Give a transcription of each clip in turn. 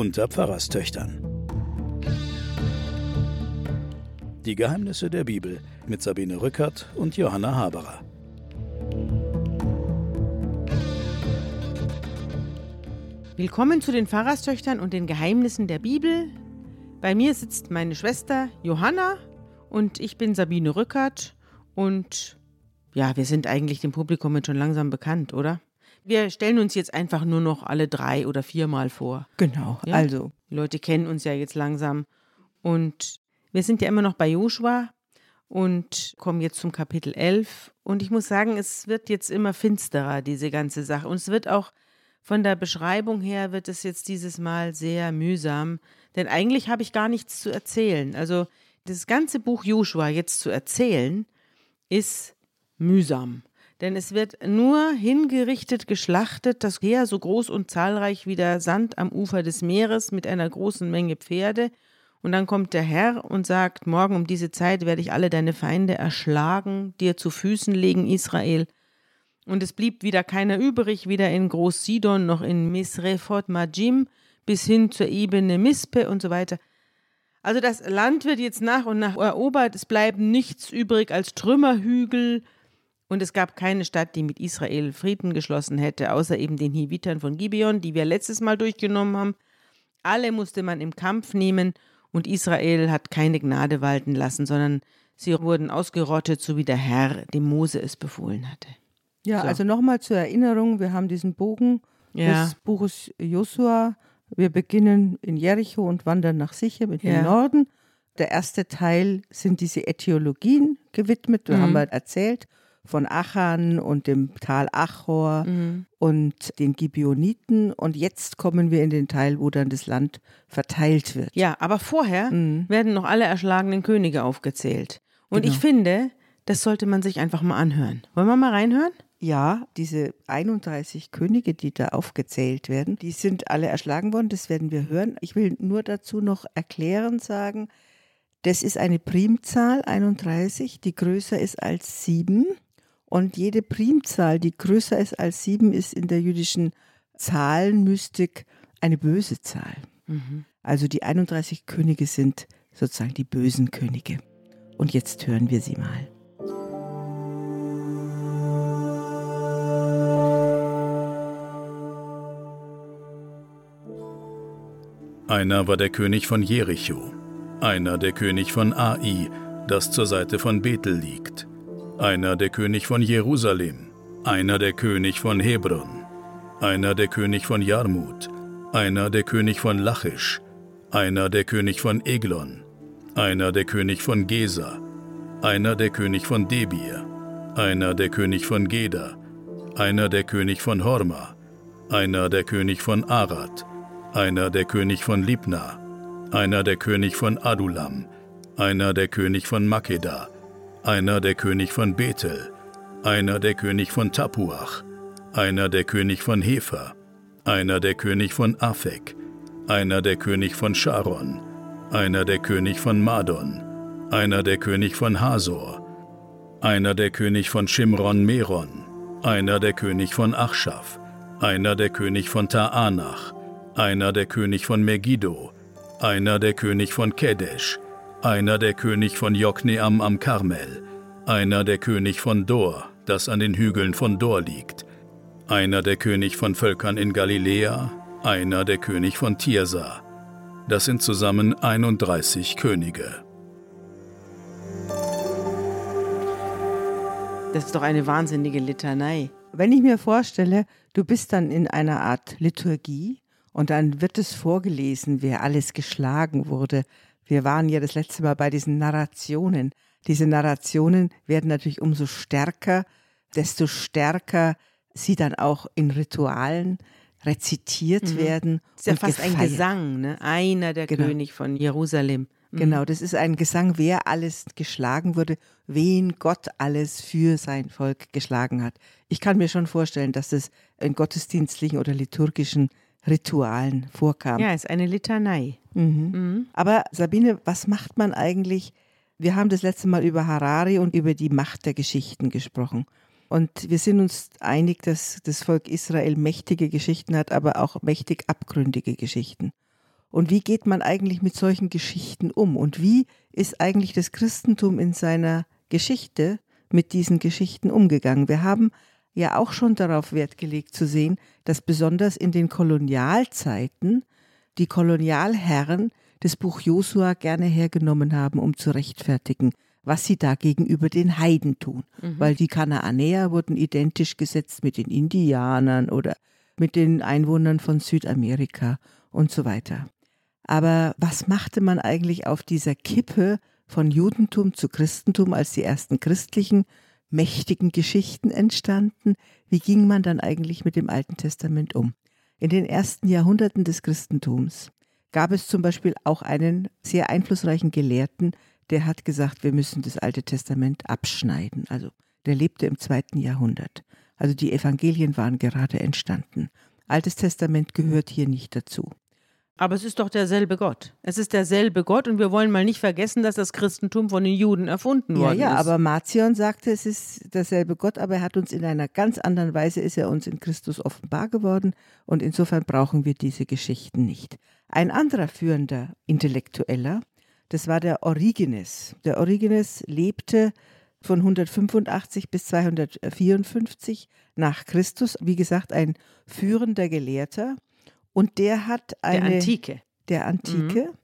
unter Pfarrerstöchtern. Die Geheimnisse der Bibel mit Sabine Rückert und Johanna Haberer. Willkommen zu den Pfarrerstöchtern und den Geheimnissen der Bibel. Bei mir sitzt meine Schwester Johanna und ich bin Sabine Rückert und ja, wir sind eigentlich dem Publikum jetzt schon langsam bekannt, oder? Wir stellen uns jetzt einfach nur noch alle drei oder viermal vor. Genau, Ja? also Die Leute kennen uns ja jetzt langsam. Und wir sind ja immer noch bei Joshua und kommen jetzt zum Kapitel 11. Und ich muss sagen, es wird jetzt immer finsterer, diese ganze Sache. Und es wird auch von der Beschreibung her, wird es jetzt dieses Mal sehr mühsam. Denn eigentlich habe ich gar nichts zu erzählen. Also das ganze Buch Joshua jetzt zu erzählen, ist mühsam. Denn es wird nur hingerichtet, geschlachtet, das Heer so groß und zahlreich wie der Sand am Ufer des Meeres mit einer großen Menge Pferde. Und dann kommt der Herr und sagt, morgen um diese Zeit werde ich alle deine Feinde erschlagen, dir zu Füßen legen, Israel. Und es blieb wieder keiner übrig, weder in Groß-Sidon noch in Misrefot Majim bis hin zur Ebene Mispe und so weiter. Also das Land wird jetzt nach und nach erobert, es bleibt nichts übrig als Trümmerhügel und es gab keine Stadt, die mit Israel Frieden geschlossen hätte, außer eben den Hivitern von Gibeon, die wir letztes Mal durchgenommen haben. Alle musste man im Kampf nehmen und Israel hat keine Gnade walten lassen, sondern sie wurden ausgerottet, so wie der Herr dem Mose es befohlen hatte. ja, So. also nochmal zur Erinnerung, wir haben diesen Bogen Ja. des Buches Josua. Wir beginnen in Jericho und wandern nach Sichem in Ja. den Norden. Der erste Teil sind diese Äthiologien gewidmet, da Mhm. haben wir erzählt von Achan und dem Tal Achor Mhm. und den Gibeoniten. Und jetzt kommen wir in den Teil, wo dann das Land verteilt wird. Ja, aber vorher Mhm. werden noch alle erschlagenen Könige aufgezählt. Und Genau. ich finde, das sollte man sich einfach mal anhören. Wollen wir mal reinhören? Ja, diese 31 Könige, die da aufgezählt werden, die sind alle erschlagen worden, das werden wir hören. Ich will nur dazu noch erklären sagen, das ist eine Primzahl 31, die größer ist als 7. Und jede Primzahl, die größer ist als 7, ist in der jüdischen Zahlenmystik eine böse Zahl. Also die 31 Könige sind sozusagen die bösen Könige. Und jetzt hören wir sie mal. Einer war der König von Jericho, einer der König von Ai, das zur Seite von Bethel liegt, einer der König von Jerusalem, einer der König von Hebron, einer der König von Jarmut, einer der König von Lachisch, einer der König von Eglon, einer der König von Gesa, einer der König von Debir, einer der König von Geda, einer der König von Horma, einer der König von Arad, einer der König von Libna, einer der König von Adulam, einer der König von Makeda, einer der König von Bethel, einer der König von Tapuach, einer der König von Hefer, einer der König von Afek, einer der König von Sharon, einer der König von Madon, einer der König von Hasor, einer der König von Shimron Meron, einer der König von Achschaf, einer der König von Taanach, einer der König von Megiddo, einer der König von Kedesh, einer der König von Jokneam am Karmel, einer der König von Dor, das an den Hügeln von Dor liegt, einer der König von Völkern in Galiläa, einer der König von Tirsa. Das sind zusammen 31 Könige. Das ist doch eine wahnsinnige Litanei. Wenn ich mir vorstelle, du bist dann in einer Art Liturgie und dann wird es vorgelesen, wer alles geschlagen wurde. Wir waren ja das letzte Mal bei diesen Narrationen. Diese Narrationen werden natürlich umso stärker, desto stärker sie dann auch in Ritualen rezitiert werden. Das ist ja fast ein gefeiert. Gesang, ne? Einer der Genau. König von Jerusalem. Mhm. Genau, das ist ein Gesang, wer alles geschlagen wurde, wen Gott alles für sein Volk geschlagen hat. Ich kann mir schon vorstellen, dass das in gottesdienstlichen oder liturgischen Ritualen vorkam. Ja, ist eine Litanei. Aber Sabine, was macht man eigentlich? Wir haben das letzte Mal über Harari und über die Macht der Geschichten gesprochen. Und wir sind uns einig, dass das Volk Israel mächtige Geschichten hat, aber auch mächtig abgründige Geschichten. Und wie geht man eigentlich mit solchen Geschichten um? Und wie ist eigentlich das Christentum in seiner Geschichte mit diesen Geschichten umgegangen? Wir haben ja auch schon darauf Wert gelegt zu sehen, dass besonders in den Kolonialzeiten die Kolonialherren das Buch Josua gerne hergenommen haben, um zu rechtfertigen, was sie da gegenüber den Heiden tun. Mhm. Weil die Kanaanäer wurden identisch gesetzt mit den Indianern oder mit den Einwohnern von Südamerika und so weiter. Aber was machte man eigentlich auf dieser Kippe von Judentum zu Christentum, als die ersten christlichen mächtigen Geschichten entstanden? Wie ging man dann eigentlich mit dem Alten Testament um? In den ersten Jahrhunderten des Christentums gab es zum Beispiel auch einen sehr einflussreichen Gelehrten, der hat gesagt, wir müssen das Alte Testament abschneiden. Also der lebte im zweiten Jahrhundert. Also die Evangelien waren gerade entstanden. Altes Testament gehört hier nicht dazu. Aber es ist doch derselbe Gott. Es ist derselbe Gott und wir wollen mal nicht vergessen, dass das Christentum von den Juden erfunden worden ja, ja, ist. Ja, aber Marcion sagte, es ist derselbe Gott, aber er hat uns in einer ganz anderen Weise, ist er uns in Christus offenbar geworden und insofern brauchen wir diese Geschichten nicht. Ein anderer führender Intellektueller, das war der Origenes. Der Origenes lebte von 185 bis 254 nach Christus, wie gesagt, ein führender Gelehrter. Und der hat eine. Der Antike. Der Antike. Mhm.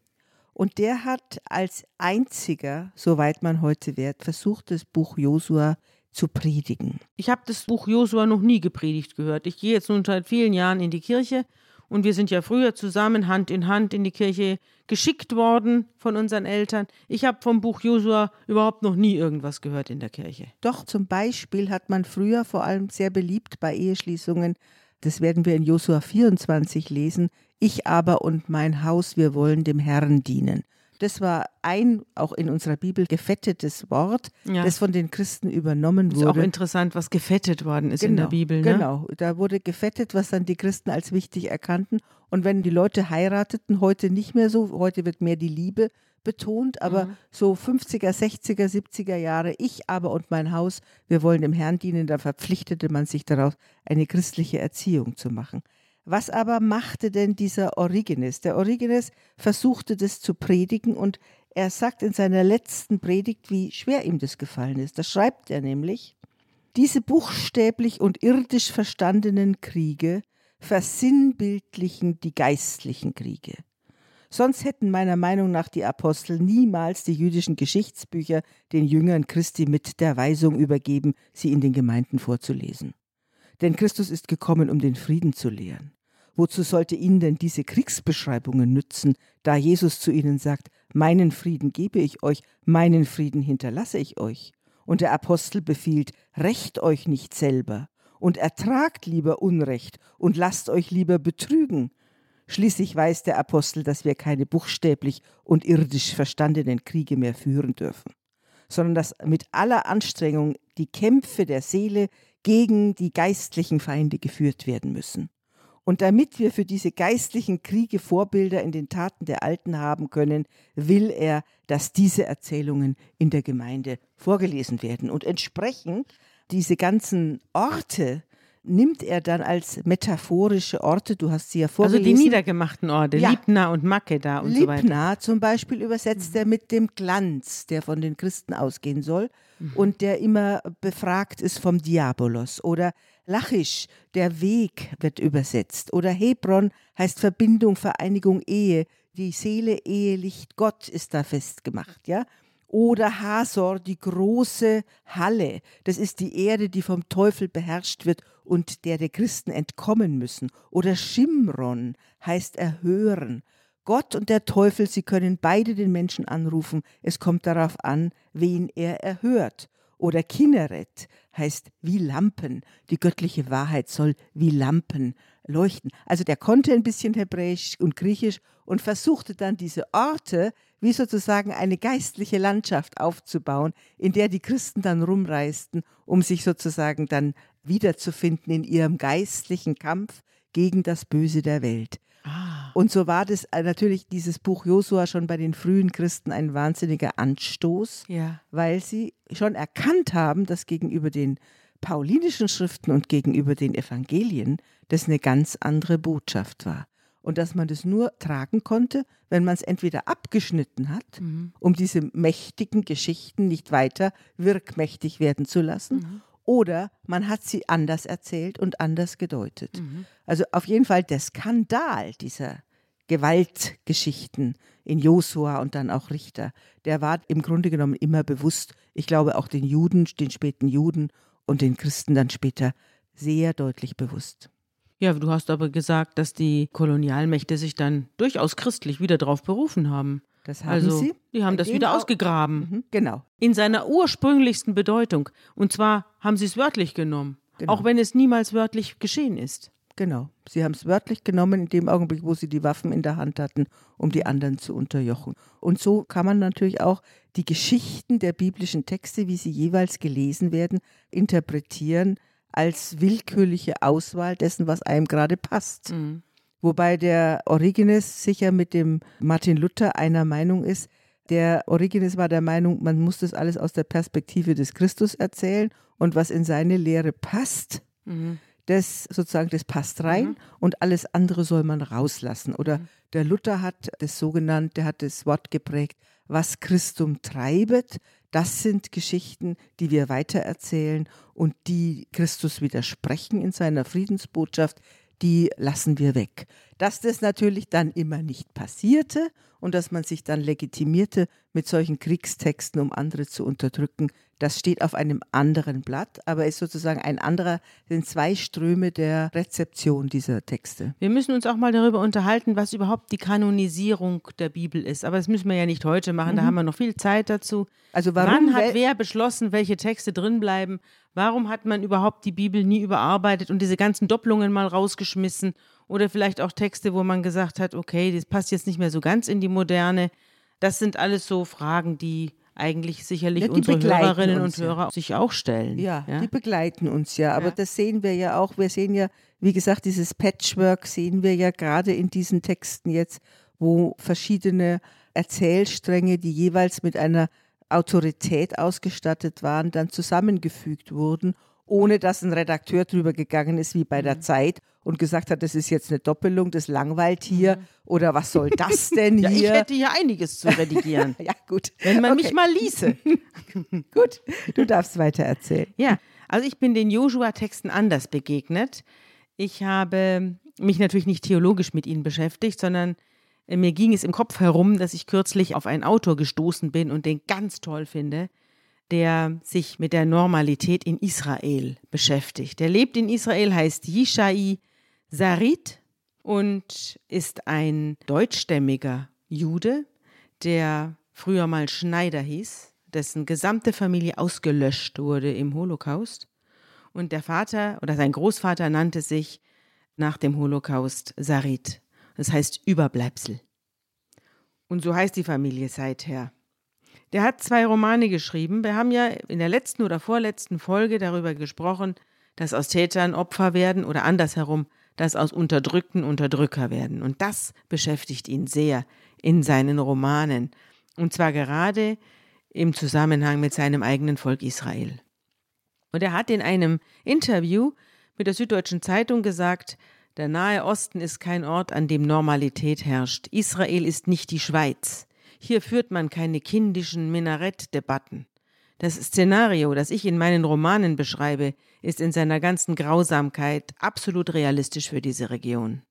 Und der hat als einziger, soweit man heute wert, versucht, das Buch Josua zu predigen. Ich habe das Buch Josua noch nie gepredigt gehört. Ich gehe jetzt nun seit vielen Jahren in die Kirche und wir sind ja früher zusammen Hand in Hand in die Kirche geschickt worden von unseren Eltern. Ich habe vom Buch Josua überhaupt noch nie irgendwas gehört in der Kirche. Doch, zum Beispiel hat man früher vor allem sehr beliebt bei Eheschließungen das werden wir in Josua 24 lesen. Ich aber und mein Haus, wir wollen dem Herrn dienen. Das war ein auch in unserer Bibel gefettetes Wort, ja. das von den Christen übernommen wurde. Ist auch interessant, was gefettet worden ist genau, in der genau, Bibel. Ne? Genau, da wurde gefettet, was dann die Christen als wichtig erkannten. Und wenn die Leute heirateten, heute nicht mehr so, heute wird mehr die Liebe betont, aber mhm. so 50er, 60er, 70er Jahre, ich aber und mein Haus, wir wollen dem Herrn dienen, da verpflichtete man sich darauf, eine christliche Erziehung zu machen. Was aber machte denn dieser Origenes? Der Origenes versuchte das zu predigen und er sagt in seiner letzten Predigt, wie schwer ihm das gefallen ist. Da schreibt er nämlich, diese buchstäblich und irdisch verstandenen Kriege versinnbildlichen die geistlichen Kriege. Sonst hätten meiner Meinung nach die Apostel niemals die jüdischen Geschichtsbücher den Jüngern Christi mit der Weisung übergeben, sie in den Gemeinden vorzulesen. Denn Christus ist gekommen, um den Frieden zu lehren. Wozu sollte ihnen denn diese Kriegsbeschreibungen nützen, da Jesus zu ihnen sagt, meinen Frieden gebe ich euch, meinen Frieden hinterlasse ich euch. Und der Apostel befiehlt, rächt euch nicht selber und ertragt lieber Unrecht und lasst euch lieber betrügen, Schließlich weiß der Apostel, dass wir keine buchstäblich und irdisch verstandenen Kriege mehr führen dürfen, sondern dass mit aller Anstrengung die Kämpfe der Seele gegen die geistlichen Feinde geführt werden müssen. Und damit wir für diese geistlichen Kriege Vorbilder in den Taten der Alten haben können, will er, dass diese Erzählungen in der Gemeinde vorgelesen werden. Und entsprechend diese ganzen Orte, nimmt er dann als metaphorische Orte, du hast sie ja vorgelesen. Also die niedergemachten Orte, ja. Libna und Makeda und Libna so weiter. Libna zum Beispiel übersetzt mhm. er mit dem Glanz, der von den Christen ausgehen soll mhm. und der immer befragt ist vom Diabolos. Oder Lachisch, der Weg wird übersetzt. Oder Hebron heißt Verbindung, Vereinigung, Ehe. Die Seele, Ehe, Licht, Gott ist da festgemacht, ja. Oder Hasor, die große Halle. Das ist die Erde, die vom Teufel beherrscht wird und der der Christen entkommen müssen. Oder Shimron heißt erhören. Gott und der Teufel, sie können beide den Menschen anrufen. Es kommt darauf an, wen er erhört. Oder Kinneret heißt wie Lampen. Die göttliche Wahrheit soll wie Lampen leuchten. Also der konnte ein bisschen Hebräisch und Griechisch und versuchte dann diese Orte wie sozusagen eine geistliche Landschaft aufzubauen, in der die Christen dann rumreisten, um sich sozusagen dann wiederzufinden in ihrem geistlichen Kampf gegen das Böse der Welt. Ah. Und so war das äh, natürlich dieses Buch Josua schon bei den frühen Christen ein wahnsinniger Anstoß, ja. weil sie schon erkannt haben, dass gegenüber den paulinischen Schriften und gegenüber den Evangelien das eine ganz andere Botschaft war. Und dass man das nur tragen konnte, wenn man es entweder abgeschnitten hat, mhm. um diese mächtigen Geschichten nicht weiter wirkmächtig werden zu lassen, mhm. oder man hat sie anders erzählt und anders gedeutet. Mhm. Also auf jeden Fall der Skandal dieser Gewaltgeschichten in Josua und dann auch Richter, der war im Grunde genommen immer bewusst, ich glaube auch den Juden, den späten Juden und den Christen dann später sehr deutlich bewusst. Ja, du hast aber gesagt, dass die Kolonialmächte sich dann durchaus christlich wieder darauf berufen haben. Das haben also, sie. Die haben das wieder ausgegraben. Mhm, genau. In seiner ursprünglichsten Bedeutung. Und zwar haben sie es wörtlich genommen. Genau. Auch wenn es niemals wörtlich geschehen ist. Genau. Sie haben es wörtlich genommen in dem Augenblick, wo sie die Waffen in der Hand hatten, um die anderen zu unterjochen. Und so kann man natürlich auch die Geschichten der biblischen Texte, wie sie jeweils gelesen werden, interpretieren als willkürliche Auswahl dessen, was einem gerade passt. Mhm. Wobei der Origenes sicher mit dem Martin Luther einer Meinung ist. Der Origenes war der Meinung, man muss das alles aus der Perspektive des Christus erzählen und was in seine Lehre passt, mhm das sozusagen, das passt rein mhm. und alles andere soll man rauslassen. Oder mhm. der Luther hat das sogenannte, der hat das Wort geprägt, was Christum treibet, das sind Geschichten, die wir weitererzählen und die Christus widersprechen in seiner Friedensbotschaft, die lassen wir weg. Dass das natürlich dann immer nicht passierte und dass man sich dann legitimierte mit solchen Kriegstexten, um andere zu unterdrücken, das steht auf einem anderen Blatt, aber ist sozusagen ein anderer, sind zwei Ströme der Rezeption dieser Texte. Wir müssen uns auch mal darüber unterhalten, was überhaupt die Kanonisierung der Bibel ist. Aber das müssen wir ja nicht heute machen, mhm. da haben wir noch viel Zeit dazu. Also warum Wann hat wer beschlossen, welche Texte drinbleiben? Warum hat man überhaupt die Bibel nie überarbeitet und diese ganzen Doppelungen mal rausgeschmissen? Oder vielleicht auch Texte, wo man gesagt hat, okay, das passt jetzt nicht mehr so ganz in die Moderne. Das sind alles so Fragen, die eigentlich sicherlich ja, unsere Hörerinnen und Hörer ja. sich auch stellen. Ja, ja, die begleiten uns ja. Aber das sehen wir ja auch. Wir sehen ja, wie gesagt, dieses Patchwork sehen wir ja gerade in diesen Texten jetzt, wo verschiedene Erzählstränge, die jeweils mit einer Autorität ausgestattet waren, dann zusammengefügt wurden ohne dass ein Redakteur drüber gegangen ist wie bei der mhm. Zeit und gesagt hat, das ist jetzt eine Doppelung, das langweilt hier mhm. oder was soll das denn hier? ja, ich hätte hier einiges zu redigieren. ja, gut. Wenn man okay. mich mal ließe. gut, du darfst weiter erzählen. Ja, also ich bin den Joshua-Texten anders begegnet. Ich habe mich natürlich nicht theologisch mit ihnen beschäftigt, sondern äh, mir ging es im Kopf herum, dass ich kürzlich auf einen Autor gestoßen bin und den ganz toll finde der sich mit der Normalität in Israel beschäftigt. Der lebt in Israel, heißt Yishai Sarit und ist ein deutschstämmiger Jude, der früher mal Schneider hieß, dessen gesamte Familie ausgelöscht wurde im Holocaust. Und der Vater oder sein Großvater nannte sich nach dem Holocaust Sarit. Das heißt Überbleibsel. Und so heißt die Familie seither. Der hat zwei Romane geschrieben. Wir haben ja in der letzten oder vorletzten Folge darüber gesprochen, dass aus Tätern Opfer werden oder andersherum, dass aus Unterdrückten Unterdrücker werden. Und das beschäftigt ihn sehr in seinen Romanen. Und zwar gerade im Zusammenhang mit seinem eigenen Volk Israel. Und er hat in einem Interview mit der Süddeutschen Zeitung gesagt, der Nahe Osten ist kein Ort, an dem Normalität herrscht. Israel ist nicht die Schweiz. Hier führt man keine kindischen Minarettdebatten. Das Szenario, das ich in meinen Romanen beschreibe, ist in seiner ganzen Grausamkeit absolut realistisch für diese Region.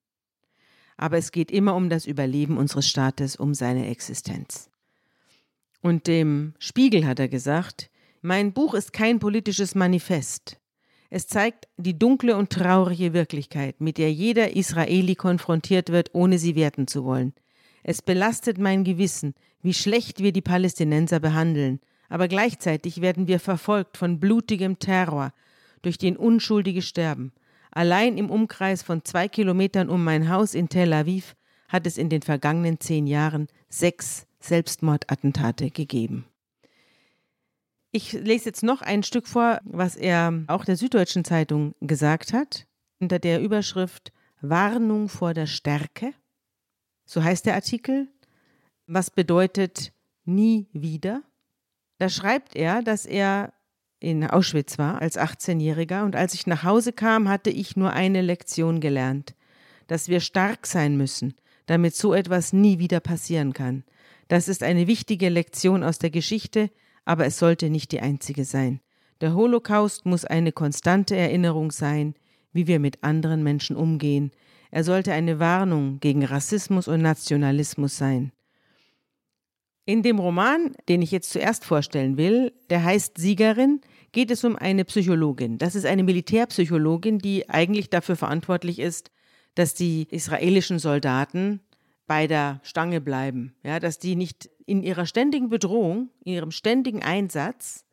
Aber es geht immer um das Überleben unseres Staates, um seine Existenz. Und dem Spiegel hat er gesagt, mein Buch ist kein politisches Manifest. Es zeigt die dunkle und traurige Wirklichkeit, mit der jeder Israeli konfrontiert wird, ohne sie werten zu wollen. Es belastet mein Gewissen, wie schlecht wir die Palästinenser behandeln, aber gleichzeitig werden wir verfolgt von blutigem Terror, durch den Unschuldige sterben. Allein im Umkreis von zwei Kilometern um mein Haus in Tel Aviv hat es in den vergangenen zehn Jahren sechs Selbstmordattentate gegeben. Ich lese jetzt noch ein Stück vor, was er auch der Süddeutschen Zeitung gesagt hat, unter der Überschrift Warnung vor der Stärke. So heißt der Artikel. Was bedeutet nie wieder? Da schreibt er, dass er in Auschwitz war als 18-Jähriger und als ich nach Hause kam, hatte ich nur eine Lektion gelernt. dass wir stark sein müssen, damit so etwas nie wieder passieren kann. Das ist eine wichtige Lektion aus der Geschichte, aber es sollte nicht die einzige sein. Der Holocaust muss eine konstante Erinnerung sein, wie wir mit anderen Menschen umgehen. Er sollte eine Warnung gegen Rassismus und Nationalismus sein. In dem Roman, den ich jetzt zuerst vorstellen will, der heißt Siegerin, geht es um eine Psychologin. Das ist eine Militärpsychologin, die eigentlich dafür verantwortlich ist, dass die israelischen Soldaten bei der Stange bleiben, ja, dass die nicht in ihrer ständigen Bedrohung, in ihrem ständigen Einsatz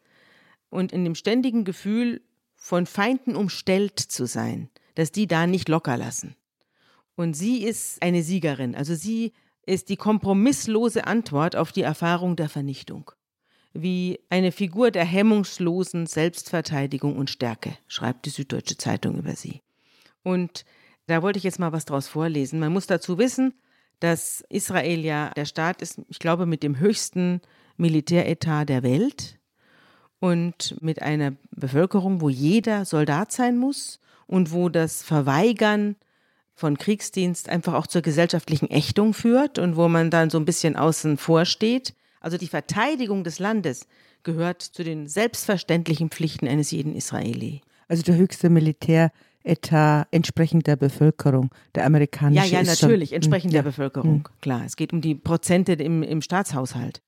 und in dem ständigen Gefühl von Feinden umstellt zu sein, dass die da nicht locker lassen. Und sie ist eine Siegerin, also sie ist die kompromisslose Antwort auf die Erfahrung der Vernichtung. Wie eine Figur der hemmungslosen Selbstverteidigung und Stärke, schreibt die Süddeutsche Zeitung über sie. Und da wollte ich jetzt mal was draus vorlesen. Man muss dazu wissen, dass Israel ja der Staat ist, ich glaube, mit dem höchsten Militäretat der Welt und mit einer Bevölkerung, wo jeder Soldat sein muss und wo das Verweigern von Kriegsdienst einfach auch zur gesellschaftlichen Ächtung führt und wo man dann so ein bisschen außen vor steht. Also die Verteidigung des Landes gehört zu den selbstverständlichen Pflichten eines jeden Israeli. Also der höchste Militäretat entsprechend der Bevölkerung, der amerikanische. Ja, ja, natürlich, schon, entsprechend ja. der Bevölkerung. Klar, es geht um die Prozente im, im Staatshaushalt.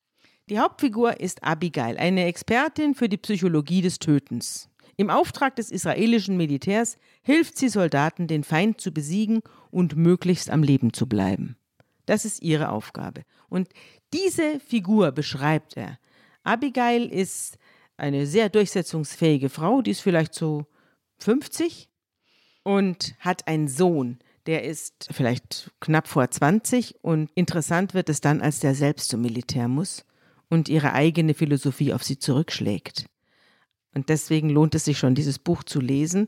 Die Hauptfigur ist Abigail, eine Expertin für die Psychologie des Tötens. Im Auftrag des israelischen Militärs hilft sie Soldaten, den Feind zu besiegen und möglichst am Leben zu bleiben. Das ist ihre Aufgabe. Und diese Figur beschreibt er. Abigail ist eine sehr durchsetzungsfähige Frau, die ist vielleicht so 50 und hat einen Sohn, der ist vielleicht knapp vor 20 und interessant wird es dann, als der selbst zum Militär muss und ihre eigene Philosophie auf sie zurückschlägt. Und deswegen lohnt es sich schon, dieses Buch zu lesen.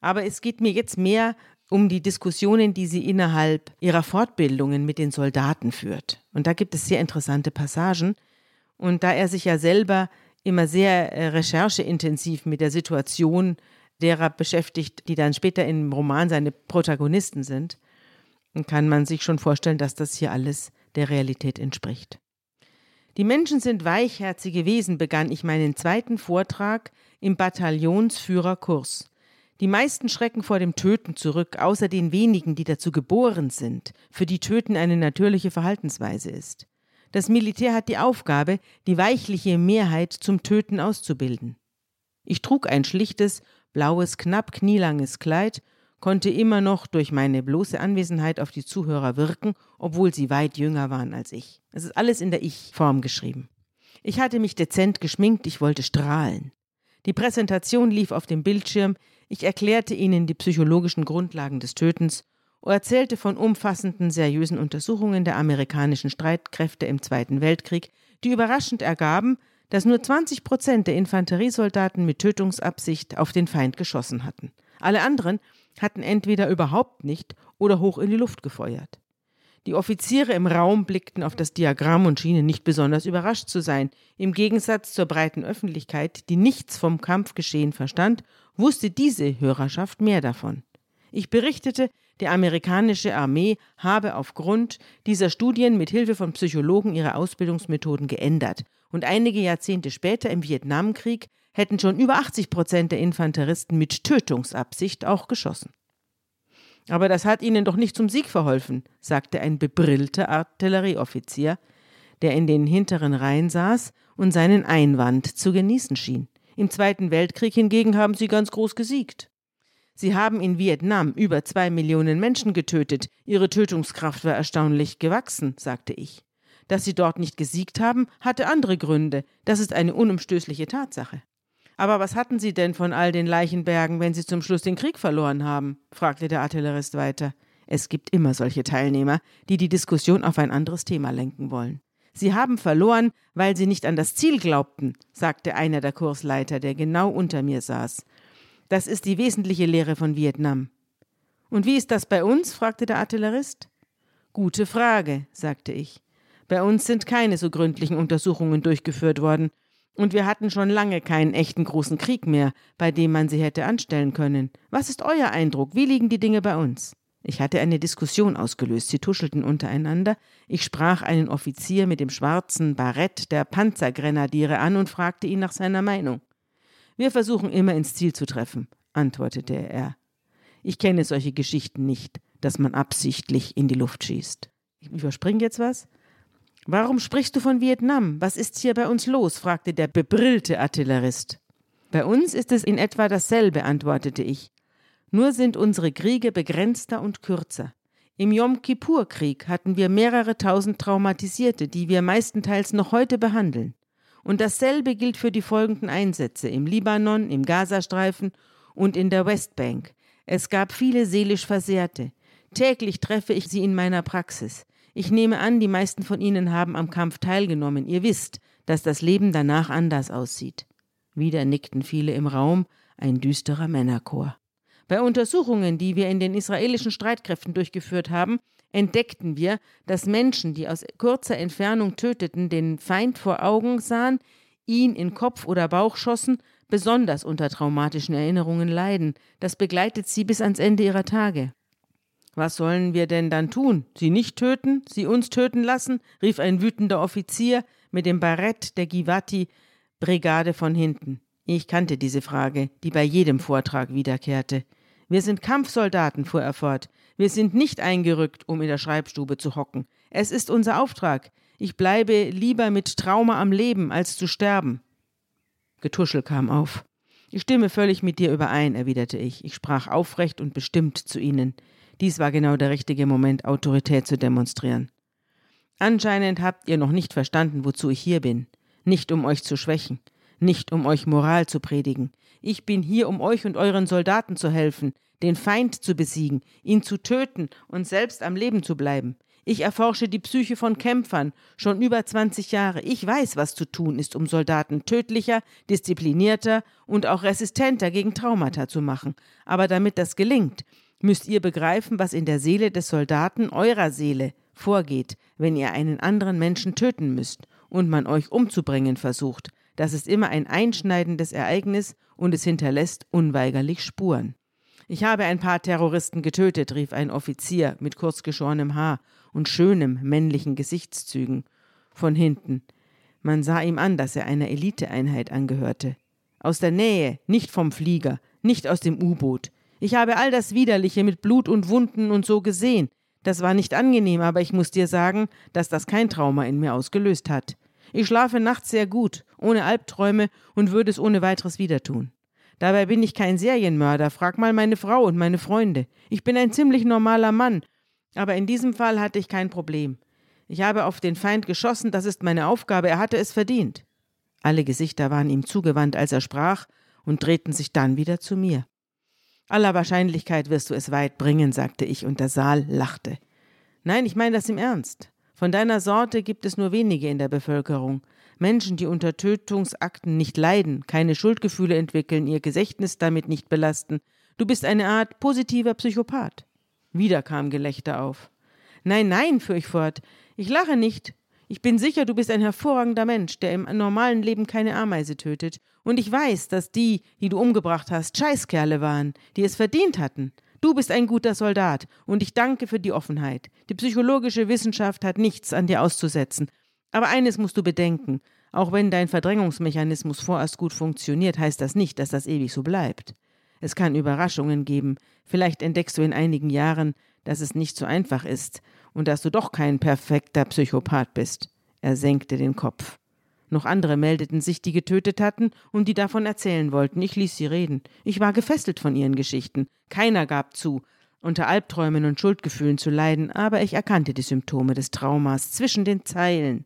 Aber es geht mir jetzt mehr um die Diskussionen, die sie innerhalb ihrer Fortbildungen mit den Soldaten führt. Und da gibt es sehr interessante Passagen. Und da er sich ja selber immer sehr äh, rechercheintensiv mit der Situation derer beschäftigt, die dann später im Roman seine Protagonisten sind, kann man sich schon vorstellen, dass das hier alles der Realität entspricht. Die Menschen sind weichherzige Wesen, begann ich meinen zweiten Vortrag im Bataillonsführerkurs. Die meisten schrecken vor dem Töten zurück, außer den wenigen, die dazu geboren sind, für die Töten eine natürliche Verhaltensweise ist. Das Militär hat die Aufgabe, die weichliche Mehrheit zum Töten auszubilden. Ich trug ein schlichtes, blaues, knapp knielanges Kleid konnte immer noch durch meine bloße Anwesenheit auf die Zuhörer wirken, obwohl sie weit jünger waren als ich. Es ist alles in der Ich-Form geschrieben. Ich hatte mich dezent geschminkt, ich wollte strahlen. Die Präsentation lief auf dem Bildschirm, ich erklärte ihnen die psychologischen Grundlagen des Tötens und erzählte von umfassenden, seriösen Untersuchungen der amerikanischen Streitkräfte im Zweiten Weltkrieg, die überraschend ergaben, dass nur 20 Prozent der Infanteriesoldaten mit Tötungsabsicht auf den Feind geschossen hatten. Alle anderen hatten entweder überhaupt nicht oder hoch in die Luft gefeuert. Die Offiziere im Raum blickten auf das Diagramm und schienen nicht besonders überrascht zu sein. Im Gegensatz zur breiten Öffentlichkeit, die nichts vom Kampfgeschehen verstand, wusste diese Hörerschaft mehr davon. Ich berichtete, die amerikanische Armee habe aufgrund dieser Studien mit Hilfe von Psychologen ihre Ausbildungsmethoden geändert und einige Jahrzehnte später im Vietnamkrieg hätten schon über 80 Prozent der Infanteristen mit Tötungsabsicht auch geschossen. Aber das hat ihnen doch nicht zum Sieg verholfen, sagte ein bebrillter Artillerieoffizier, der in den hinteren Reihen saß und seinen Einwand zu genießen schien. Im Zweiten Weltkrieg hingegen haben sie ganz groß gesiegt. Sie haben in Vietnam über zwei Millionen Menschen getötet. Ihre Tötungskraft war erstaunlich gewachsen, sagte ich. Dass sie dort nicht gesiegt haben, hatte andere Gründe. Das ist eine unumstößliche Tatsache. Aber was hatten Sie denn von all den Leichenbergen, wenn Sie zum Schluss den Krieg verloren haben? fragte der Artillerist weiter. Es gibt immer solche Teilnehmer, die die Diskussion auf ein anderes Thema lenken wollen. Sie haben verloren, weil Sie nicht an das Ziel glaubten, sagte einer der Kursleiter, der genau unter mir saß. Das ist die wesentliche Lehre von Vietnam. Und wie ist das bei uns? fragte der Artillerist. Gute Frage, sagte ich. Bei uns sind keine so gründlichen Untersuchungen durchgeführt worden, und wir hatten schon lange keinen echten großen Krieg mehr, bei dem man sie hätte anstellen können. Was ist euer Eindruck? Wie liegen die Dinge bei uns? Ich hatte eine Diskussion ausgelöst. Sie tuschelten untereinander. Ich sprach einen Offizier mit dem schwarzen Barett der Panzergrenadiere an und fragte ihn nach seiner Meinung. Wir versuchen immer ins Ziel zu treffen, antwortete er. Ich kenne solche Geschichten nicht, dass man absichtlich in die Luft schießt. Ich überspringe jetzt was. Warum sprichst du von Vietnam? Was ist hier bei uns los? fragte der bebrillte Artillerist. Bei uns ist es in etwa dasselbe, antwortete ich. Nur sind unsere Kriege begrenzter und kürzer. Im Yom Kippur-Krieg hatten wir mehrere tausend Traumatisierte, die wir meistenteils noch heute behandeln. Und dasselbe gilt für die folgenden Einsätze im Libanon, im Gazastreifen und in der Westbank. Es gab viele seelisch Versehrte. Täglich treffe ich sie in meiner Praxis. Ich nehme an, die meisten von Ihnen haben am Kampf teilgenommen. Ihr wisst, dass das Leben danach anders aussieht. Wieder nickten viele im Raum, ein düsterer Männerchor. Bei Untersuchungen, die wir in den israelischen Streitkräften durchgeführt haben, entdeckten wir, dass Menschen, die aus kurzer Entfernung töteten, den Feind vor Augen sahen, ihn in Kopf oder Bauch schossen, besonders unter traumatischen Erinnerungen leiden. Das begleitet sie bis ans Ende ihrer Tage. Was sollen wir denn dann tun? Sie nicht töten? Sie uns töten lassen? rief ein wütender Offizier mit dem Barett der Givati-Brigade von hinten. Ich kannte diese Frage, die bei jedem Vortrag wiederkehrte. Wir sind Kampfsoldaten, fuhr er fort. Wir sind nicht eingerückt, um in der Schreibstube zu hocken. Es ist unser Auftrag. Ich bleibe lieber mit Trauma am Leben, als zu sterben. Getuschel kam auf. Ich stimme völlig mit dir überein, erwiderte ich. Ich sprach aufrecht und bestimmt zu ihnen. Dies war genau der richtige Moment, Autorität zu demonstrieren. Anscheinend habt ihr noch nicht verstanden, wozu ich hier bin. Nicht um euch zu schwächen, nicht um euch Moral zu predigen. Ich bin hier, um euch und euren Soldaten zu helfen, den Feind zu besiegen, ihn zu töten und selbst am Leben zu bleiben. Ich erforsche die Psyche von Kämpfern schon über 20 Jahre. Ich weiß, was zu tun ist, um Soldaten tödlicher, disziplinierter und auch resistenter gegen Traumata zu machen. Aber damit das gelingt, müsst ihr begreifen, was in der Seele des Soldaten eurer Seele vorgeht, wenn ihr einen anderen Menschen töten müsst und man euch umzubringen versucht. Das ist immer ein einschneidendes Ereignis und es hinterlässt unweigerlich Spuren. Ich habe ein paar Terroristen getötet, rief ein Offizier mit kurzgeschorenem Haar und schönem männlichen Gesichtszügen von hinten. Man sah ihm an, dass er einer Eliteeinheit angehörte. Aus der Nähe, nicht vom Flieger, nicht aus dem U-Boot. Ich habe all das Widerliche mit Blut und Wunden und so gesehen. Das war nicht angenehm, aber ich muss dir sagen, dass das kein Trauma in mir ausgelöst hat. Ich schlafe nachts sehr gut, ohne Albträume und würde es ohne weiteres wieder tun. Dabei bin ich kein Serienmörder, frag mal meine Frau und meine Freunde. Ich bin ein ziemlich normaler Mann, aber in diesem Fall hatte ich kein Problem. Ich habe auf den Feind geschossen, das ist meine Aufgabe, er hatte es verdient. Alle Gesichter waren ihm zugewandt, als er sprach, und drehten sich dann wieder zu mir. Aller Wahrscheinlichkeit wirst du es weit bringen, sagte ich, und der Saal lachte. Nein, ich meine das im Ernst. Von deiner Sorte gibt es nur wenige in der Bevölkerung. Menschen, die unter Tötungsakten nicht leiden, keine Schuldgefühle entwickeln, ihr Gedächtnis damit nicht belasten. Du bist eine Art positiver Psychopath. Wieder kam Gelächter auf. Nein, nein, fuhr ich fort. Ich lache nicht. Ich bin sicher, du bist ein hervorragender Mensch, der im normalen Leben keine Ameise tötet. Und ich weiß, dass die, die du umgebracht hast, Scheißkerle waren, die es verdient hatten. Du bist ein guter Soldat und ich danke für die Offenheit. Die psychologische Wissenschaft hat nichts an dir auszusetzen. Aber eines musst du bedenken. Auch wenn dein Verdrängungsmechanismus vorerst gut funktioniert, heißt das nicht, dass das ewig so bleibt. Es kann Überraschungen geben. Vielleicht entdeckst du in einigen Jahren, dass es nicht so einfach ist und dass du doch kein perfekter Psychopath bist. Er senkte den Kopf. Noch andere meldeten sich, die getötet hatten und die davon erzählen wollten. Ich ließ sie reden. Ich war gefesselt von ihren Geschichten. Keiner gab zu, unter Albträumen und Schuldgefühlen zu leiden, aber ich erkannte die Symptome des Traumas zwischen den Zeilen.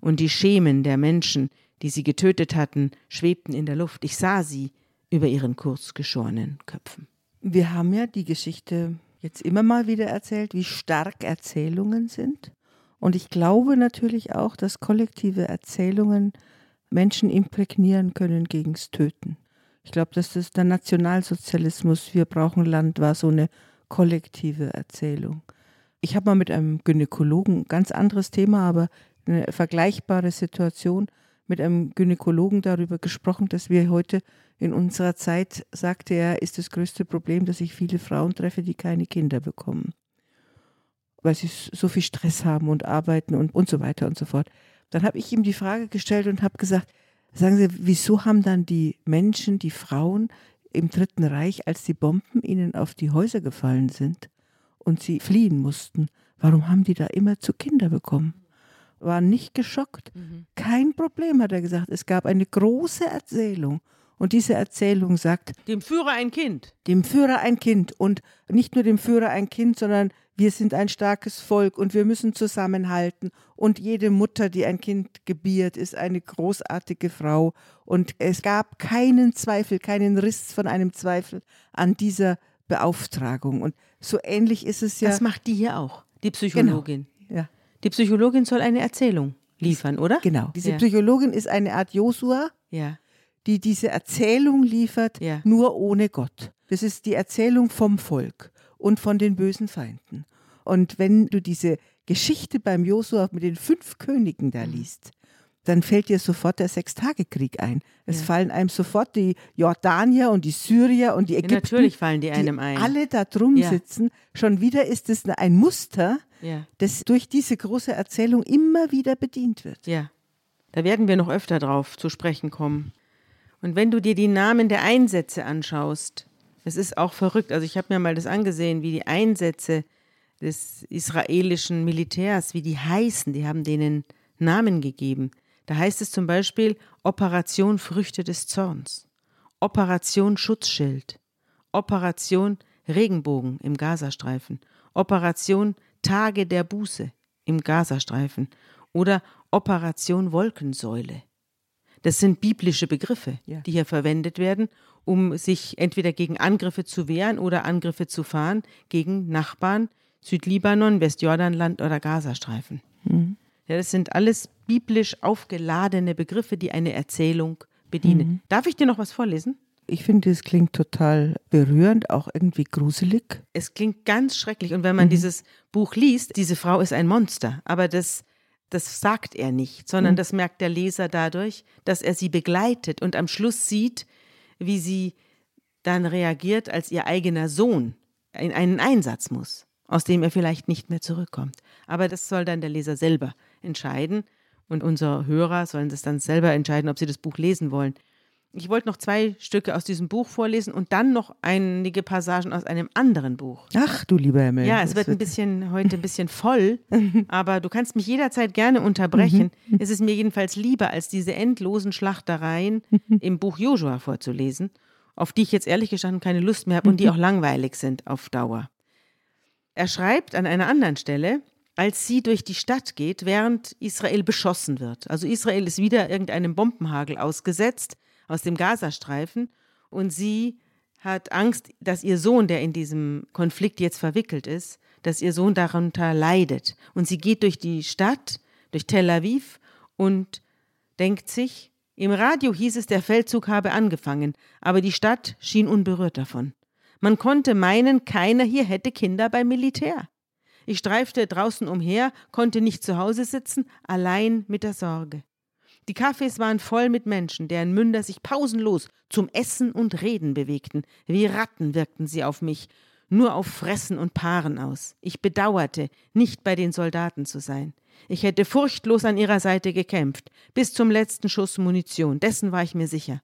Und die Schemen der Menschen, die sie getötet hatten, schwebten in der Luft. Ich sah sie über ihren kurzgeschorenen Köpfen. Wir haben ja die Geschichte jetzt immer mal wieder erzählt, wie stark Erzählungen sind. Und ich glaube natürlich auch, dass kollektive Erzählungen Menschen imprägnieren können gegens Töten. Ich glaube, dass das der Nationalsozialismus, wir brauchen Land, war so eine kollektive Erzählung. Ich habe mal mit einem Gynäkologen, ganz anderes Thema, aber eine vergleichbare Situation, mit einem Gynäkologen darüber gesprochen, dass wir heute in unserer Zeit, sagte er, ist das größte Problem, dass ich viele Frauen treffe, die keine Kinder bekommen. Weil sie so viel Stress haben und arbeiten und, und so weiter und so fort. Dann habe ich ihm die Frage gestellt und habe gesagt, sagen Sie, wieso haben dann die Menschen, die Frauen im Dritten Reich, als die Bomben ihnen auf die Häuser gefallen sind und sie fliehen mussten, warum haben die da immer zu Kinder bekommen? War nicht geschockt. Mhm. Kein Problem, hat er gesagt. Es gab eine große Erzählung. Und diese Erzählung sagt: Dem Führer ein Kind. Dem Führer ein Kind. Und nicht nur dem Führer ein Kind, sondern wir sind ein starkes Volk und wir müssen zusammenhalten. Und jede Mutter, die ein Kind gebiert, ist eine großartige Frau. Und es gab keinen Zweifel, keinen Riss von einem Zweifel an dieser Beauftragung. Und so ähnlich ist es ja. Das macht die hier auch, die Psychologin. Genau. Die Psychologin soll eine Erzählung liefern, oder? Genau. Diese ja. Psychologin ist eine Art Josua, ja. die diese Erzählung liefert, ja. nur ohne Gott. Das ist die Erzählung vom Volk und von den bösen Feinden. Und wenn du diese Geschichte beim Josua mit den fünf Königen da mhm. liest, dann fällt dir sofort der Sechstagekrieg ein. Es ja. fallen einem sofort die Jordanier und die Syrier und die Ägypter. Ja, natürlich fallen die einem ein. Alle da drum ja. sitzen. Schon wieder ist es ein Muster, das durch diese große Erzählung immer wieder bedient wird. Ja, da werden wir noch öfter drauf zu sprechen kommen. Und wenn du dir die Namen der Einsätze anschaust, es ist auch verrückt. Also ich habe mir mal das angesehen, wie die Einsätze des israelischen Militärs, wie die heißen. Die haben denen Namen gegeben. Da heißt es zum Beispiel Operation Früchte des Zorns, Operation Schutzschild, Operation Regenbogen im Gazastreifen, Operation Tage der Buße im Gazastreifen oder Operation Wolkensäule. Das sind biblische Begriffe, ja. die hier verwendet werden, um sich entweder gegen Angriffe zu wehren oder Angriffe zu fahren gegen Nachbarn, Südlibanon, Westjordanland oder Gazastreifen. Mhm. Ja, das sind alles biblisch aufgeladene Begriffe, die eine Erzählung bedienen. Mhm. Darf ich dir noch was vorlesen? Ich finde, es klingt total berührend, auch irgendwie gruselig. Es klingt ganz schrecklich. Und wenn man mhm. dieses Buch liest, diese Frau ist ein Monster. Aber das, das sagt er nicht, sondern mhm. das merkt der Leser dadurch, dass er sie begleitet und am Schluss sieht, wie sie dann reagiert, als ihr eigener Sohn in einen Einsatz muss, aus dem er vielleicht nicht mehr zurückkommt. Aber das soll dann der Leser selber entscheiden. Und unsere Hörer sollen das dann selber entscheiden, ob sie das Buch lesen wollen. Ich wollte noch zwei Stücke aus diesem Buch vorlesen und dann noch einige Passagen aus einem anderen Buch. Ach, du lieber Himmel. Ja, es wird ein bisschen heute ein bisschen voll, aber du kannst mich jederzeit gerne unterbrechen. Mhm. es ist mir jedenfalls lieber, als diese endlosen Schlachtereien im Buch Joshua vorzulesen, auf die ich jetzt ehrlich gestanden keine Lust mehr habe und die auch langweilig sind auf Dauer. Er schreibt an einer anderen Stelle, als sie durch die Stadt geht, während Israel beschossen wird. Also Israel ist wieder irgendeinem Bombenhagel ausgesetzt aus dem Gazastreifen und sie hat Angst, dass ihr Sohn, der in diesem Konflikt jetzt verwickelt ist, dass ihr Sohn darunter leidet. Und sie geht durch die Stadt, durch Tel Aviv und denkt sich, im Radio hieß es, der Feldzug habe angefangen, aber die Stadt schien unberührt davon. Man konnte meinen, keiner hier hätte Kinder beim Militär. Ich streifte draußen umher, konnte nicht zu Hause sitzen, allein mit der Sorge. Die Cafés waren voll mit Menschen, deren Münder sich pausenlos zum Essen und Reden bewegten. Wie Ratten wirkten sie auf mich, nur auf Fressen und Paaren aus. Ich bedauerte, nicht bei den Soldaten zu sein. Ich hätte furchtlos an ihrer Seite gekämpft, bis zum letzten Schuss Munition, dessen war ich mir sicher.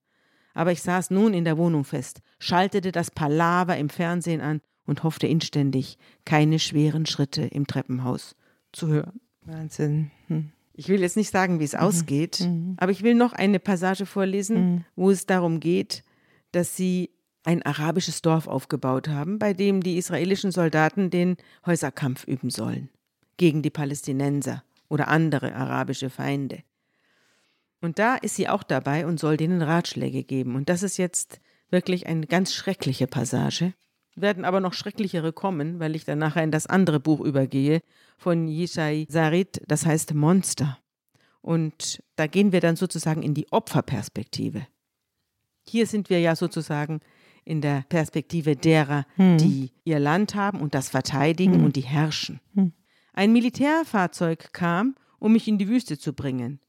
Aber ich saß nun in der Wohnung fest, schaltete das Palaver im Fernsehen an und hoffte inständig, keine schweren Schritte im Treppenhaus zu hören. Wahnsinn. Hm. Ich will jetzt nicht sagen, wie es mhm. ausgeht, mhm. aber ich will noch eine Passage vorlesen, mhm. wo es darum geht, dass sie ein arabisches Dorf aufgebaut haben, bei dem die israelischen Soldaten den Häuserkampf üben sollen gegen die Palästinenser oder andere arabische Feinde. Und da ist sie auch dabei und soll denen Ratschläge geben. Und das ist jetzt wirklich eine ganz schreckliche Passage werden aber noch schrecklichere kommen, weil ich dann nachher in das andere Buch übergehe von Yishai Sarit, das heißt Monster. Und da gehen wir dann sozusagen in die Opferperspektive. Hier sind wir ja sozusagen in der Perspektive derer, hm. die ihr Land haben und das verteidigen hm. und die herrschen. Hm. Ein Militärfahrzeug kam, um mich in die Wüste zu bringen.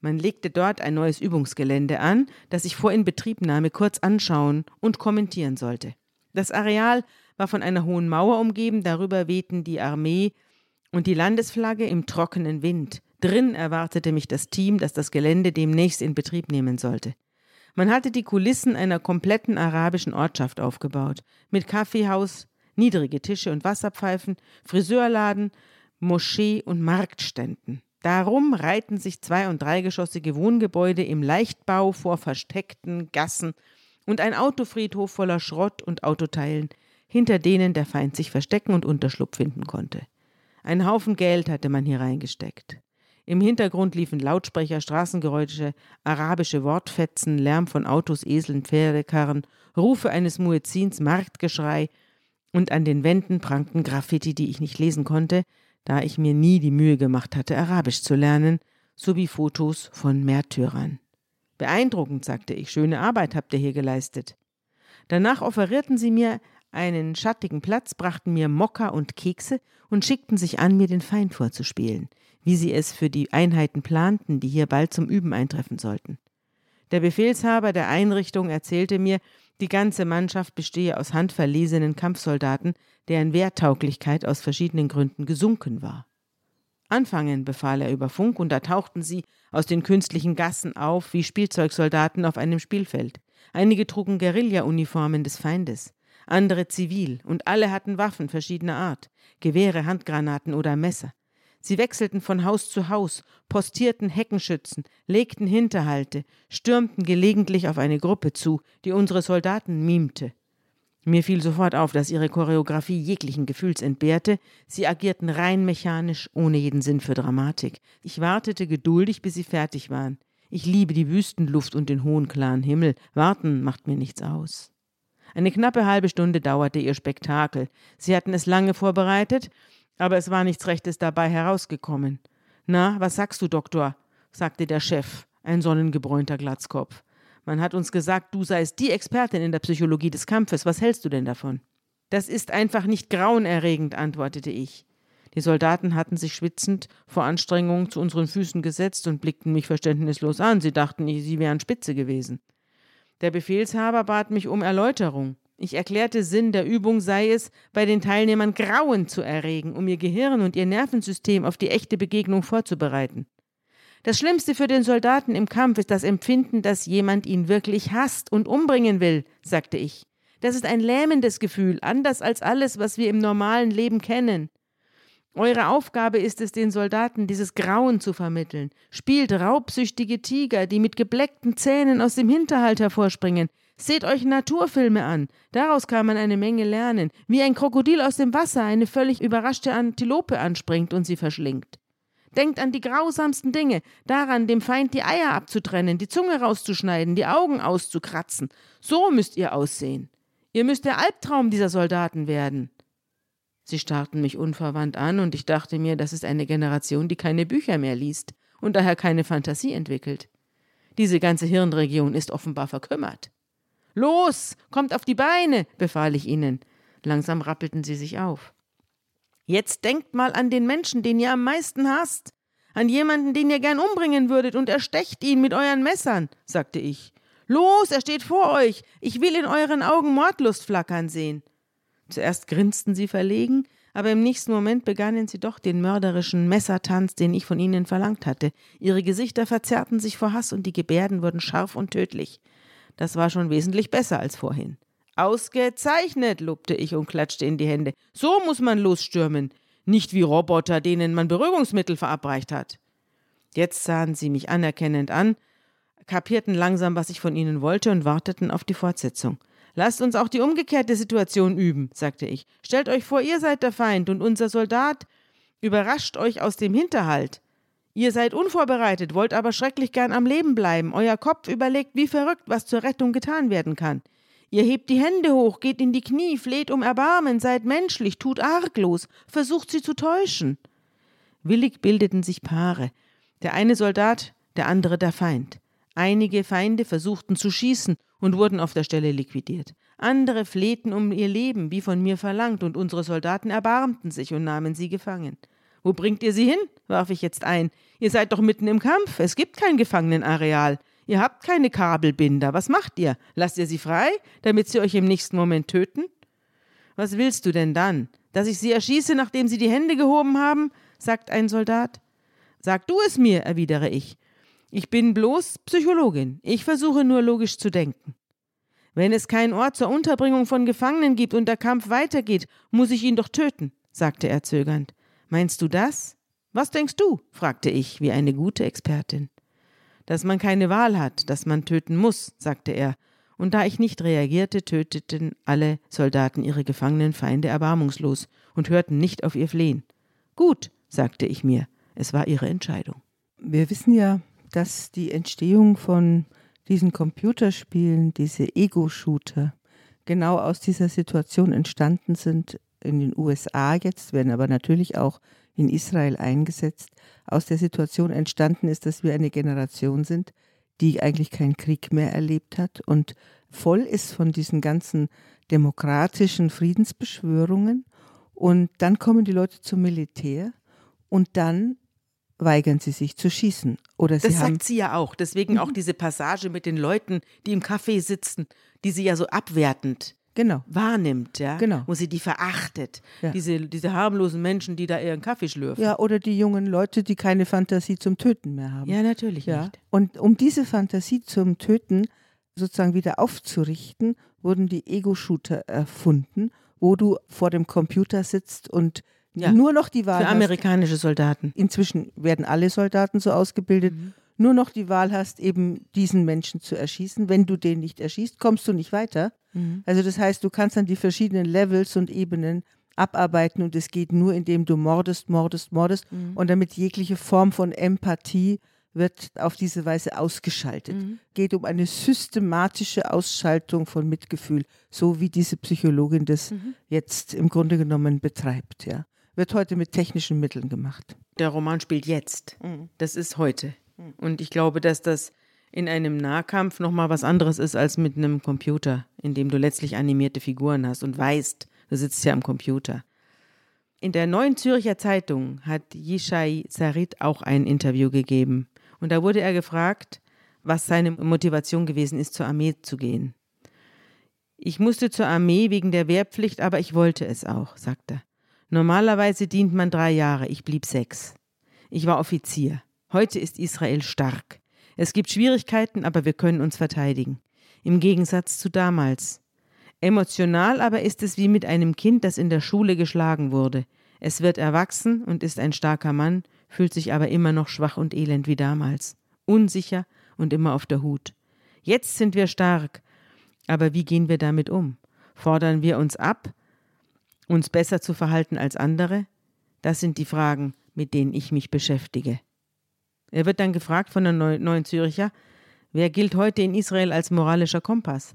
Man legte dort ein neues Übungsgelände an, das ich vor Inbetriebnahme kurz anschauen und kommentieren sollte. Das Areal war von einer hohen Mauer umgeben, darüber wehten die Armee und die Landesflagge im trockenen Wind. Drin erwartete mich das Team, das das Gelände demnächst in Betrieb nehmen sollte. Man hatte die Kulissen einer kompletten arabischen Ortschaft aufgebaut, mit Kaffeehaus, niedrige Tische und Wasserpfeifen, Friseurladen, Moschee und Marktständen. Darum reihten sich zwei- und dreigeschossige Wohngebäude im Leichtbau vor versteckten Gassen und ein Autofriedhof voller Schrott und Autoteilen, hinter denen der Feind sich verstecken und Unterschlupf finden konnte. Ein Haufen Geld hatte man hier reingesteckt. Im Hintergrund liefen Lautsprecher, Straßengeräusche, arabische Wortfetzen, Lärm von Autos, Eseln, Pferdekarren, Rufe eines Muezzins, Marktgeschrei, und an den Wänden prangten Graffiti, die ich nicht lesen konnte, da ich mir nie die Mühe gemacht hatte, Arabisch zu lernen, sowie Fotos von Märtyrern. Beeindruckend, sagte ich, schöne Arbeit habt ihr hier geleistet. Danach offerierten sie mir einen schattigen Platz, brachten mir Mokka und Kekse und schickten sich an, mir den Feind vorzuspielen, wie sie es für die Einheiten planten, die hier bald zum Üben eintreffen sollten. Der Befehlshaber der Einrichtung erzählte mir, die ganze Mannschaft bestehe aus handverlesenen Kampfsoldaten, deren Wehrtauglichkeit aus verschiedenen Gründen gesunken war. Anfangen, befahl er über Funk, und da tauchten sie aus den künstlichen Gassen auf wie Spielzeugsoldaten auf einem Spielfeld. Einige trugen Guerilla-Uniformen des Feindes, andere zivil, und alle hatten Waffen verschiedener Art, Gewehre, Handgranaten oder Messer. Sie wechselten von Haus zu Haus, postierten Heckenschützen, legten Hinterhalte, stürmten gelegentlich auf eine Gruppe zu, die unsere Soldaten mimte. Mir fiel sofort auf, dass ihre Choreografie jeglichen Gefühls entbehrte. Sie agierten rein mechanisch, ohne jeden Sinn für Dramatik. Ich wartete geduldig, bis sie fertig waren. Ich liebe die Wüstenluft und den hohen klaren Himmel. Warten macht mir nichts aus. Eine knappe halbe Stunde dauerte ihr Spektakel. Sie hatten es lange vorbereitet, aber es war nichts Rechtes dabei herausgekommen. Na, was sagst du, Doktor? sagte der Chef, ein sonnengebräunter Glatzkopf. Man hat uns gesagt, du seist die Expertin in der Psychologie des Kampfes. Was hältst du denn davon? Das ist einfach nicht grauenerregend, antwortete ich. Die Soldaten hatten sich schwitzend vor Anstrengung zu unseren Füßen gesetzt und blickten mich verständnislos an. Sie dachten, sie wären spitze gewesen. Der Befehlshaber bat mich um Erläuterung. Ich erklärte, Sinn der Übung sei es, bei den Teilnehmern Grauen zu erregen, um ihr Gehirn und ihr Nervensystem auf die echte Begegnung vorzubereiten. Das Schlimmste für den Soldaten im Kampf ist das Empfinden, dass jemand ihn wirklich hasst und umbringen will, sagte ich. Das ist ein lähmendes Gefühl, anders als alles, was wir im normalen Leben kennen. Eure Aufgabe ist es, den Soldaten dieses Grauen zu vermitteln. Spielt raubsüchtige Tiger, die mit gebleckten Zähnen aus dem Hinterhalt hervorspringen. Seht euch Naturfilme an. Daraus kann man eine Menge lernen. Wie ein Krokodil aus dem Wasser eine völlig überraschte Antilope anspringt und sie verschlingt. Denkt an die grausamsten Dinge, daran, dem Feind die Eier abzutrennen, die Zunge rauszuschneiden, die Augen auszukratzen. So müsst ihr aussehen. Ihr müsst der Albtraum dieser Soldaten werden. Sie starrten mich unverwandt an, und ich dachte mir, das ist eine Generation, die keine Bücher mehr liest und daher keine Fantasie entwickelt. Diese ganze Hirnregion ist offenbar verkümmert. Los, kommt auf die Beine, befahl ich ihnen. Langsam rappelten sie sich auf. Jetzt denkt mal an den Menschen, den ihr am meisten hasst, an jemanden, den ihr gern umbringen würdet, und erstecht ihn mit euren Messern, sagte ich. Los, er steht vor euch. Ich will in euren Augen Mordlust flackern sehen. Zuerst grinsten sie verlegen, aber im nächsten Moment begannen sie doch den mörderischen Messertanz, den ich von ihnen verlangt hatte. Ihre Gesichter verzerrten sich vor Hass und die Gebärden wurden scharf und tödlich. Das war schon wesentlich besser als vorhin. Ausgezeichnet, lobte ich und klatschte in die Hände. So muss man losstürmen, nicht wie Roboter, denen man Beruhigungsmittel verabreicht hat. Jetzt sahen sie mich anerkennend an, kapierten langsam, was ich von ihnen wollte und warteten auf die Fortsetzung. Lasst uns auch die umgekehrte Situation üben, sagte ich. Stellt euch vor, ihr seid der Feind und unser Soldat überrascht euch aus dem Hinterhalt. Ihr seid unvorbereitet, wollt aber schrecklich gern am Leben bleiben. Euer Kopf überlegt wie verrückt, was zur Rettung getan werden kann. Ihr hebt die Hände hoch, geht in die Knie, fleht um Erbarmen, seid menschlich, tut arglos, versucht sie zu täuschen. Willig bildeten sich Paare. Der eine Soldat, der andere der Feind. Einige Feinde versuchten zu schießen und wurden auf der Stelle liquidiert. Andere flehten um ihr Leben, wie von mir verlangt, und unsere Soldaten erbarmten sich und nahmen sie gefangen. Wo bringt ihr sie hin? warf ich jetzt ein. Ihr seid doch mitten im Kampf. Es gibt kein Gefangenenareal. Ihr habt keine Kabelbinder. Was macht ihr? Lasst ihr sie frei, damit sie euch im nächsten Moment töten? Was willst du denn dann? Dass ich sie erschieße, nachdem sie die Hände gehoben haben? sagt ein Soldat. Sag du es mir, erwidere ich. Ich bin bloß Psychologin. Ich versuche nur logisch zu denken. Wenn es keinen Ort zur Unterbringung von Gefangenen gibt und der Kampf weitergeht, muss ich ihn doch töten, sagte er zögernd. Meinst du das? Was denkst du? fragte ich, wie eine gute Expertin. Dass man keine Wahl hat, dass man töten muss, sagte er, und da ich nicht reagierte, töteten alle Soldaten ihre gefangenen Feinde erbarmungslos und hörten nicht auf ihr Flehen. Gut, sagte ich mir, es war ihre Entscheidung. Wir wissen ja, dass die Entstehung von diesen Computerspielen, diese Ego-Shooter, genau aus dieser Situation entstanden sind in den USA jetzt, werden aber natürlich auch in Israel eingesetzt, aus der Situation entstanden ist, dass wir eine Generation sind, die eigentlich keinen Krieg mehr erlebt hat und voll ist von diesen ganzen demokratischen Friedensbeschwörungen. Und dann kommen die Leute zum Militär und dann weigern sie sich zu schießen. Oder sie das haben sagt sie ja auch. Deswegen auch diese Passage mit den Leuten, die im Café sitzen, die sie ja so abwertend genau. wahrnimmt, ja. Genau. Wo sie die verachtet. Ja. Diese, diese harmlosen Menschen, die da ihren Kaffee schlürfen. Ja, oder die jungen Leute, die keine Fantasie zum Töten mehr haben. Ja, natürlich Ja. nicht. Und um diese Fantasie zum Töten sozusagen wieder aufzurichten, wurden die Ego-Shooter erfunden, wo du vor dem Computer sitzt und Ja. nur noch die Wahl Für hast. amerikanische Soldaten. Inzwischen werden alle Soldaten so ausgebildet. Mhm. Nur noch die Wahl hast, eben diesen Menschen zu erschießen. Wenn du den nicht erschießt, kommst du nicht weiter. Mhm. Also das heißt, du kannst dann die verschiedenen Levels und Ebenen abarbeiten und es geht nur, indem du mordest, mordest, mordest Mhm. und damit jegliche Form von Empathie wird auf diese Weise ausgeschaltet. Mhm. Geht um eine systematische Ausschaltung von Mitgefühl, so wie diese Psychologin das Mhm. jetzt im Grunde genommen betreibt. Ja. Wird heute mit technischen Mitteln gemacht. Der Roman spielt jetzt. Das ist heute. Und ich glaube, dass das in einem Nahkampf nochmal was anderes ist als mit einem Computer, in dem du letztlich animierte Figuren hast und weißt, du sitzt ja am Computer. In der Neuen Zürcher Zeitung hat Yishai Sarit auch ein Interview gegeben. Und da wurde er gefragt, was seine Motivation gewesen ist, zur Armee zu gehen. Ich musste zur Armee wegen der Wehrpflicht, aber ich wollte es auch, sagt er. Normalerweise dient man drei Jahre, ich blieb sechs. Ich war Offizier. Heute ist Israel stark. Es gibt Schwierigkeiten, aber wir können uns verteidigen. Im Gegensatz zu damals. Emotional aber ist es wie mit einem Kind, das in der Schule geschlagen wurde. Es wird erwachsen und ist ein starker Mann, fühlt sich aber immer noch schwach und elend wie damals. Unsicher und immer auf der Hut. Jetzt sind wir stark. Aber wie gehen wir damit um? Fordern wir uns ab, uns besser zu verhalten als andere? Das sind die Fragen, mit denen ich mich beschäftige. Er wird dann gefragt von der Neu Neuen Züricher, wer gilt heute in Israel als moralischer Kompass?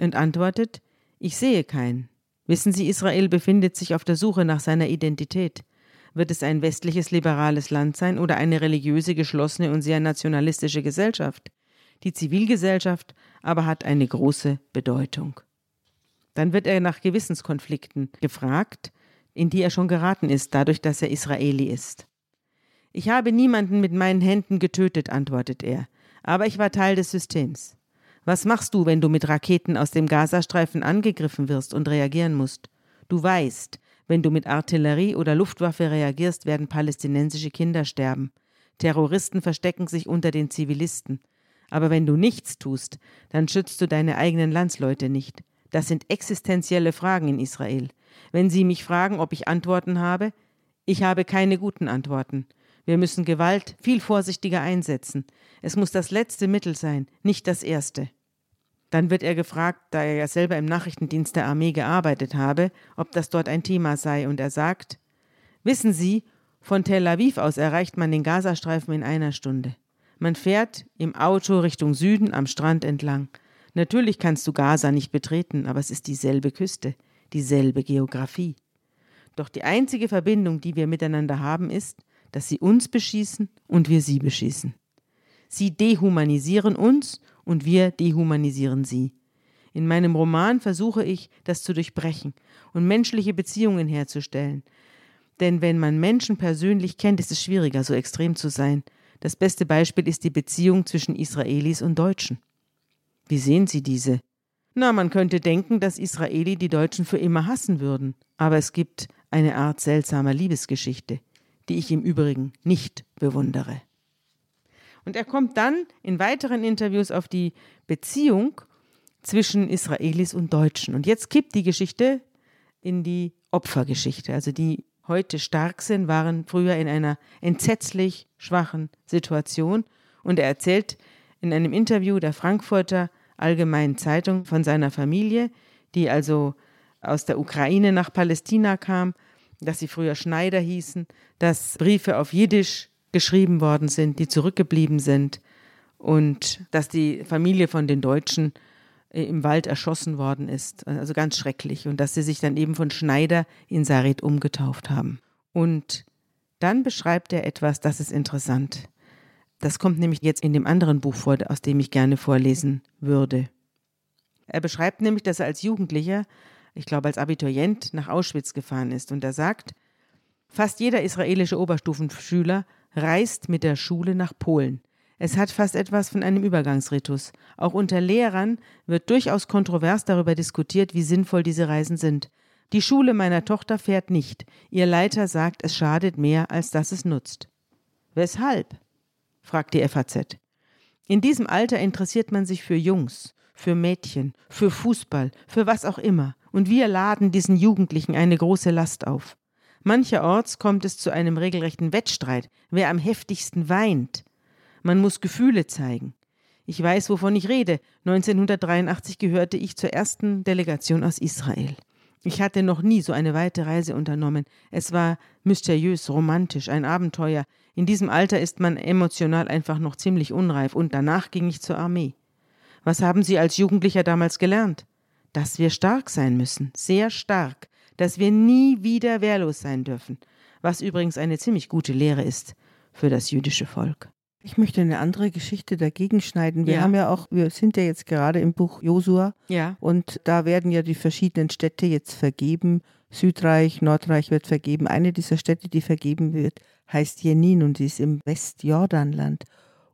Und antwortet, ich sehe keinen. Wissen Sie, Israel befindet sich auf der Suche nach seiner Identität. Wird es ein westliches liberales Land sein oder eine religiöse, geschlossene und sehr nationalistische Gesellschaft? Die Zivilgesellschaft aber hat eine große Bedeutung. Dann wird er nach Gewissenskonflikten gefragt, in die er schon geraten ist, dadurch, dass er Israeli ist. Ich habe niemanden mit meinen Händen getötet, antwortet er, aber ich war Teil des Systems. Was machst du, wenn du mit Raketen aus dem Gazastreifen angegriffen wirst und reagieren musst? Du weißt, wenn du mit Artillerie oder Luftwaffe reagierst, werden palästinensische Kinder sterben. Terroristen verstecken sich unter den Zivilisten. Aber wenn du nichts tust, dann schützt du deine eigenen Landsleute nicht. Das sind existenzielle Fragen in Israel. Wenn Sie mich fragen, ob ich Antworten habe, ich habe keine guten Antworten. Wir müssen Gewalt viel vorsichtiger einsetzen. Es muss das letzte Mittel sein, nicht das erste. Dann wird er gefragt, da er ja selber im Nachrichtendienst der Armee gearbeitet habe, ob das dort ein Thema sei, und er sagt Wissen Sie, von Tel Aviv aus erreicht man den Gazastreifen in einer Stunde. Man fährt im Auto Richtung Süden am Strand entlang. Natürlich kannst du Gaza nicht betreten, aber es ist dieselbe Küste, dieselbe Geografie. Doch die einzige Verbindung, die wir miteinander haben, ist, dass sie uns beschießen und wir sie beschießen. Sie dehumanisieren uns und wir dehumanisieren sie. In meinem Roman versuche ich, das zu durchbrechen und menschliche Beziehungen herzustellen. Denn wenn man Menschen persönlich kennt, ist es schwieriger, so extrem zu sein. Das beste Beispiel ist die Beziehung zwischen Israelis und Deutschen. Wie sehen Sie diese? Na, man könnte denken, dass Israeli die Deutschen für immer hassen würden. Aber es gibt eine Art seltsamer Liebesgeschichte, die ich im Übrigen nicht bewundere. Und er kommt dann in weiteren Interviews auf die Beziehung zwischen Israelis und Deutschen. Und jetzt kippt die Geschichte in die Opfergeschichte. Also die heute stark sind, waren früher in einer entsetzlich schwachen Situation. Und er erzählt in einem Interview der Frankfurter Allgemeinen Zeitung von seiner Familie, die also aus der Ukraine nach Palästina kam, dass sie früher Schneider hießen, dass Briefe auf Jiddisch geschrieben worden sind, die zurückgeblieben sind und dass die Familie von den Deutschen äh, im Wald erschossen worden ist. Also ganz schrecklich. Und dass sie sich dann eben von Schneider in Sarit umgetauft haben. Und dann beschreibt er etwas, das ist interessant. Das kommt nämlich jetzt in dem anderen Buch vor, aus dem ich gerne vorlesen würde. Er beschreibt nämlich, dass er als Jugendlicher, ich glaube als Abiturient, nach Auschwitz gefahren ist. Und er sagt, fast jeder israelische Oberstufenschüler reist mit der Schule nach Polen. Es hat fast etwas von einem Übergangsritus. Auch unter Lehrern wird durchaus kontrovers darüber diskutiert, wie sinnvoll diese Reisen sind. Die Schule meiner Tochter fährt nicht. Ihr Leiter sagt, es schadet mehr, als dass es nutzt. Weshalb? fragt die FAZ. In diesem Alter interessiert man sich für Jungs, für Mädchen, für Fußball, für was auch immer, und wir laden diesen Jugendlichen eine große Last auf. Mancherorts kommt es zu einem regelrechten Wettstreit, wer am heftigsten weint. Man muss Gefühle zeigen. Ich weiß, wovon ich rede. 1983 gehörte ich zur ersten Delegation aus Israel. Ich hatte noch nie so eine weite Reise unternommen. Es war mysteriös, romantisch, ein Abenteuer. In diesem Alter ist man emotional einfach noch ziemlich unreif und danach ging ich zur Armee. Was haben Sie als Jugendlicher damals gelernt? Dass wir stark sein müssen, sehr stark, dass wir nie wieder wehrlos sein dürfen, was übrigens eine ziemlich gute Lehre ist für das jüdische Volk. Ich möchte eine andere Geschichte dagegen schneiden. Wir Ja. haben ja auch, wir sind ja jetzt gerade im Buch Josua Ja. und da werden ja die verschiedenen Städte jetzt vergeben. Südreich, Nordreich wird vergeben. Eine dieser Städte, die vergeben wird, heißt Jenin und die ist im Westjordanland.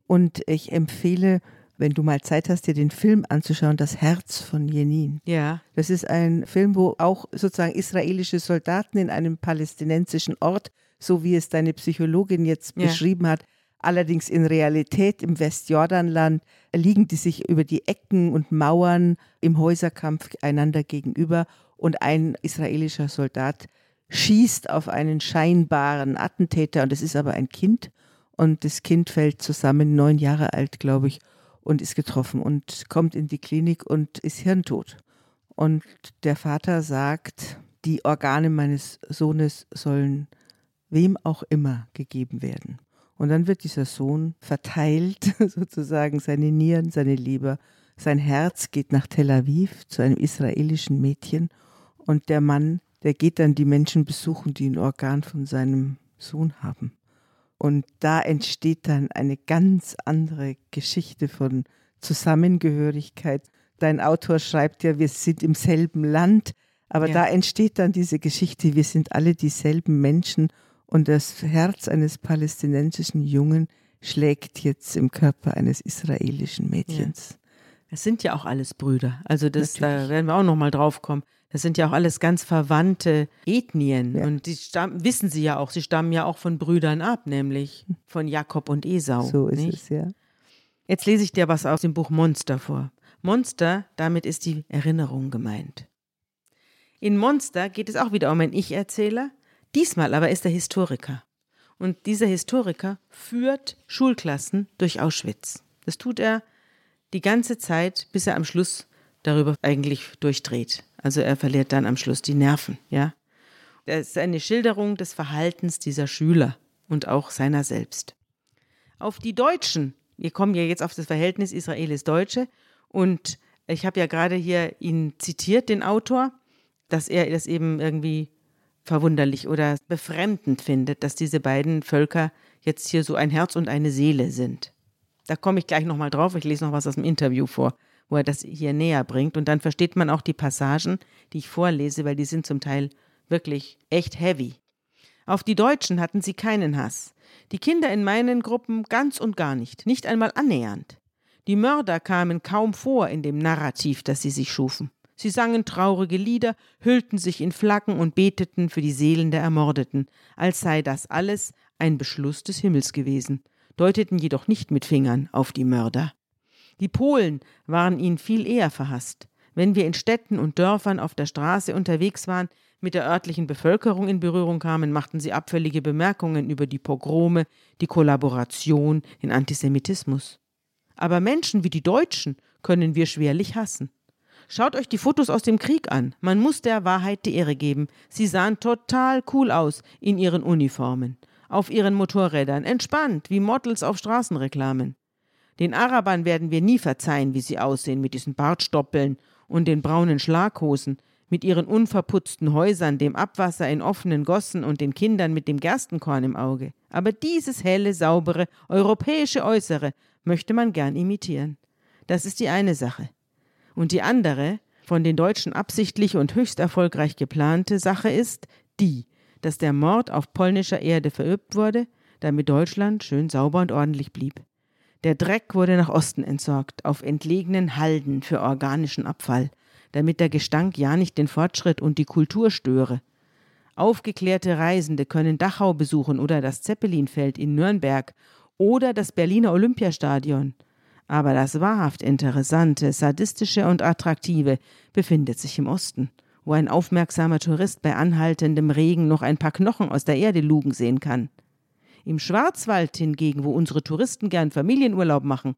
Und ich empfehle, wenn du mal Zeit hast, dir den Film anzuschauen, Das Herz von Jenin. Ja. Das ist ein Film, wo auch sozusagen israelische Soldaten in einem palästinensischen Ort, so wie es deine Psychologin jetzt Ja. beschrieben hat, allerdings in Realität im Westjordanland liegen die sich über die Ecken und Mauern im Häuserkampf einander gegenüber und ein israelischer Soldat schießt auf einen scheinbaren Attentäter und es ist aber ein Kind und das Kind fällt zusammen, neun Jahre alt, glaube ich, und ist getroffen und kommt in die Klinik und ist hirntot. Und der Vater sagt, die Organe meines Sohnes sollen wem auch immer gegeben werden. Und dann wird dieser Sohn verteilt, sozusagen seine Nieren, seine Leber, sein Herz geht nach Tel Aviv zu einem israelischen Mädchen und der Mann, der geht dann die Menschen besuchen, die ein Organ von seinem Sohn haben. Und da entsteht dann eine ganz andere Geschichte von Zusammengehörigkeit. Dein Autor schreibt ja, wir sind im selben Land, aber Ja. da entsteht dann diese Geschichte, wir sind alle dieselben Menschen und das Herz eines palästinensischen Jungen schlägt jetzt im Körper eines israelischen Mädchens. Es sind ja auch alles Brüder. Also das, da werden wir auch noch mal drauf kommen. Das sind ja auch alles ganz verwandte Ethnien. Ja. Und die stammen, wissen Sie ja auch, sie stammen ja auch von Brüdern ab, nämlich von Jakob und Esau. So ist nicht? es, ja. Jetzt lese ich dir was aus dem Buch Monster vor. Monster, damit ist die Erinnerung gemeint. In Monster geht es auch wieder um einen Ich-Erzähler. Diesmal aber ist er Historiker. Und dieser Historiker führt Schulklassen durch Auschwitz. Das tut er die ganze Zeit, bis er am Schluss darüber eigentlich durchdreht. Also er verliert dann am Schluss die Nerven, ja. Das ist eine Schilderung des Verhaltens dieser Schüler und auch seiner selbst. Auf die Deutschen, wir kommen ja jetzt auf das Verhältnis Israelis-Deutsche und ich habe ja gerade hier ihn zitiert, den Autor, dass er das eben irgendwie verwunderlich oder befremdend findet, dass diese beiden Völker jetzt hier so ein Herz und eine Seele sind. Da komme ich gleich nochmal drauf. Ich lese noch was aus dem Interview vor, wo er das hier näher bringt. Und dann versteht man auch die Passagen, die ich vorlese, weil die sind zum Teil wirklich echt heavy. Auf die Deutschen hatten sie keinen Hass. Die Kinder in meinen Gruppen ganz und gar nicht, nicht einmal annähernd. Die Mörder kamen kaum vor in dem Narrativ, das sie sich schufen. Sie sangen traurige Lieder, hüllten sich in Flaggen und beteten für die Seelen der Ermordeten, als sei das alles ein Beschluss des Himmels gewesen, deuteten jedoch nicht mit Fingern auf die Mörder. Die Polen waren ihnen viel eher verhasst. Wenn wir in Städten und Dörfern auf der Straße unterwegs waren, mit der örtlichen Bevölkerung in Berührung kamen, machten sie abfällige Bemerkungen über die Pogrome, die Kollaboration in Antisemitismus. Aber Menschen wie die Deutschen können wir schwerlich hassen. Schaut euch die Fotos aus dem Krieg an. Man muss der Wahrheit die Ehre geben. Sie sahen total cool aus in ihren Uniformen, auf ihren Motorrädern, entspannt wie Models auf Straßenreklamen. Den Arabern werden wir nie verzeihen, wie sie aussehen mit diesen Bartstoppeln und den braunen Schlaghosen, mit ihren unverputzten Häusern, dem Abwasser in offenen Gossen und den Kindern mit dem Gerstenkorn im Auge. Aber dieses helle, saubere, europäische Äußere möchte man gern imitieren. Das ist die eine Sache. Und die andere, von den Deutschen absichtlich und höchst erfolgreich geplante Sache ist die, dass der Mord auf polnischer Erde verübt wurde, damit Deutschland schön sauber und ordentlich blieb. Der Dreck wurde nach Osten entsorgt, auf entlegenen Halden für organischen Abfall, damit der Gestank ja nicht den Fortschritt und die Kultur störe. Aufgeklärte Reisende können Dachau besuchen oder das Zeppelinfeld in Nürnberg oder das Berliner Olympiastadion. Aber das wahrhaft Interessante, Sadistische und Attraktive befindet sich im Osten, wo ein aufmerksamer Tourist bei anhaltendem Regen noch ein paar Knochen aus der Erde lugen sehen kann. Im Schwarzwald hingegen, wo unsere Touristen gern Familienurlaub machen,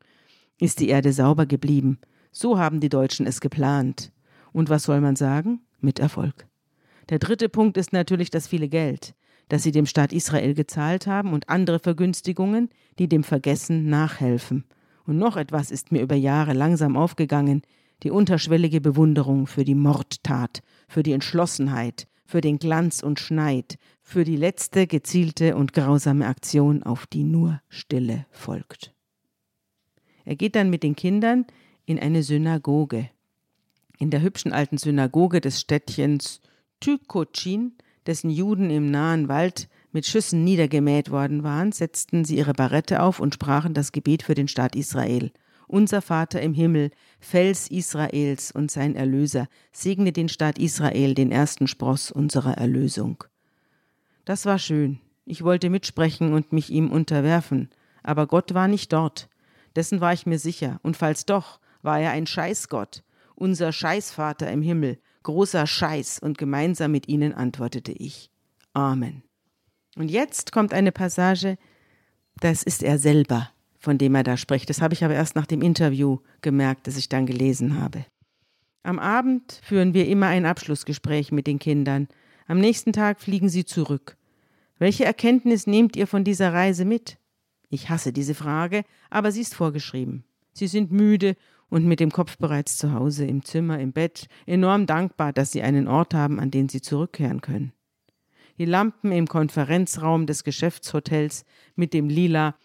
ist die Erde sauber geblieben. So haben die Deutschen es geplant. Und was soll man sagen? Mit Erfolg. Der dritte Punkt ist natürlich das viele Geld, das sie dem Staat Israel gezahlt haben und andere Vergünstigungen, die dem Vergessen nachhelfen. Und noch etwas ist mir über Jahre langsam aufgegangen, die unterschwellige Bewunderung für die Mordtat, für die Entschlossenheit, für den Glanz und Schneid, für die letzte gezielte und grausame Aktion, auf die nur Stille folgt. Er geht dann mit den Kindern in eine Synagoge. In der hübschen alten Synagoge des Städtchens Tykocin, dessen Juden im nahen Wald mit Schüssen niedergemäht worden waren, setzten sie ihre Barette auf und sprachen das Gebet für den Staat Israel. Unser Vater im Himmel, Fels Israels und sein Erlöser, segne den Staat Israel, den ersten Spross unserer Erlösung. Das war schön. Ich wollte mitsprechen und mich ihm unterwerfen, aber Gott war nicht dort. Dessen war ich mir sicher, und falls doch, war er ein Scheißgott, unser Scheißvater im Himmel, großer Scheiß, und gemeinsam mit ihnen antwortete ich. Amen. Und jetzt kommt eine Passage, das ist er selber, von dem er da spricht. Das habe ich aber erst nach dem Interview gemerkt, das ich dann gelesen habe. Am Abend führen wir immer ein Abschlussgespräch mit den Kindern. Am nächsten Tag fliegen sie zurück. Welche Erkenntnis nehmt ihr von dieser Reise mit? Ich hasse diese Frage, aber sie ist vorgeschrieben. Sie sind müde und mit dem Kopf bereits zu Hause, im Zimmer, im Bett, enorm dankbar, dass sie einen Ort haben, an den sie zurückkehren können. Die Lampen im Konferenzraum des Geschäftshotels mit dem lila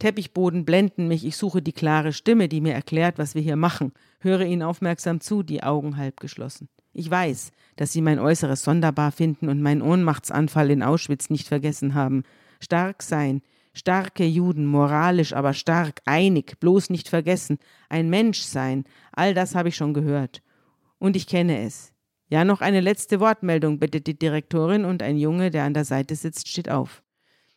Teppichboden blenden mich. Ich suche die klare Stimme, die mir erklärt, was wir hier machen. Höre ihnen aufmerksam zu, die Augen halb geschlossen. Ich weiß, dass sie mein Äußeres sonderbar finden und meinen Ohnmachtsanfall in Auschwitz nicht vergessen haben. Stark sein, starke Juden, moralisch, aber stark, einig, bloß nicht vergessen, ein Mensch sein, all das habe ich schon gehört. Und ich kenne es. Ja, noch eine letzte Wortmeldung, bittet die Direktorin, und ein Junge, der an der Seite sitzt, steht auf.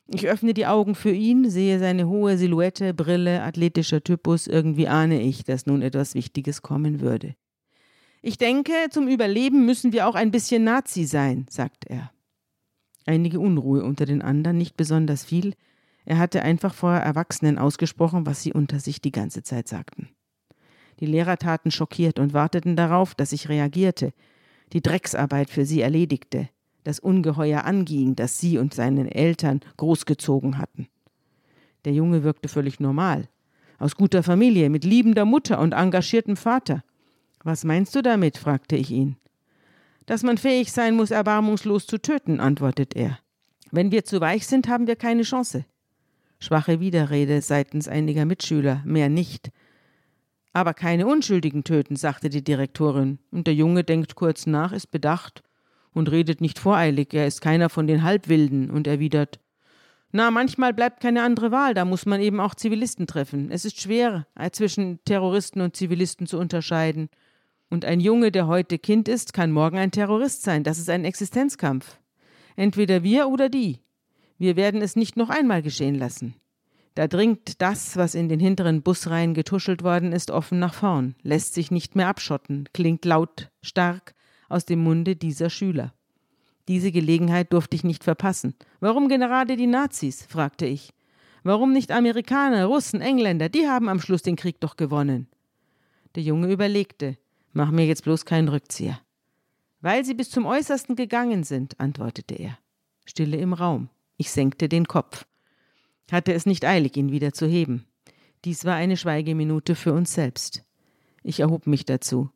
Ich öffne die Augen für ihn, sehe seine hohe Silhouette, Brille, athletischer Typus, irgendwie ahne ich, dass nun etwas Wichtiges kommen würde. Ich denke, zum Überleben müssen wir auch ein bisschen Nazi sein, sagt er. Einige Unruhe unter den anderen, nicht besonders viel. Er hatte einfach vor Erwachsenen ausgesprochen, was sie unter sich die ganze Zeit sagten. Die Lehrer taten schockiert und warteten darauf, dass ich reagierte, die Drecksarbeit für sie erledigte, das Ungeheuer anging, das sie und seine Eltern großgezogen hatten. Der Junge wirkte völlig normal, aus guter Familie, mit liebender Mutter und engagiertem Vater. Was meinst du damit? fragte ich ihn. Dass man fähig sein muss, erbarmungslos zu töten, antwortet er. Wenn wir zu weich sind, haben wir keine Chance. Schwache Widerrede seitens einiger Mitschüler, mehr nicht. Aber keine Unschuldigen töten, sagte die Direktorin, und der Junge denkt kurz nach, ist bedacht und redet nicht voreilig, er ist keiner von den Halbwilden und erwidert Na, manchmal bleibt keine andere Wahl, da muss man eben auch Zivilisten treffen. Es ist schwer, äh, zwischen Terroristen und Zivilisten zu unterscheiden. Und ein Junge, der heute Kind ist, kann morgen ein Terrorist sein. Das ist ein Existenzkampf. Entweder wir oder die. Wir werden es nicht noch einmal geschehen lassen. Da dringt das, was in den hinteren Busreihen getuschelt worden ist, offen nach vorn, lässt sich nicht mehr abschotten, klingt laut, stark aus dem Munde dieser Schüler. Diese Gelegenheit durfte ich nicht verpassen. Warum gerade die Nazis? fragte ich. Warum nicht Amerikaner, Russen, Engländer? Die haben am Schluss den Krieg doch gewonnen. Der Junge überlegte. Mach mir jetzt bloß keinen Rückzieher. Weil sie bis zum Äußersten gegangen sind, antwortete er. Stille im Raum. Ich senkte den Kopf. Hatte es nicht eilig, ihn wieder zu heben. Dies war eine Schweigeminute für uns selbst. Ich erhob mich dazu.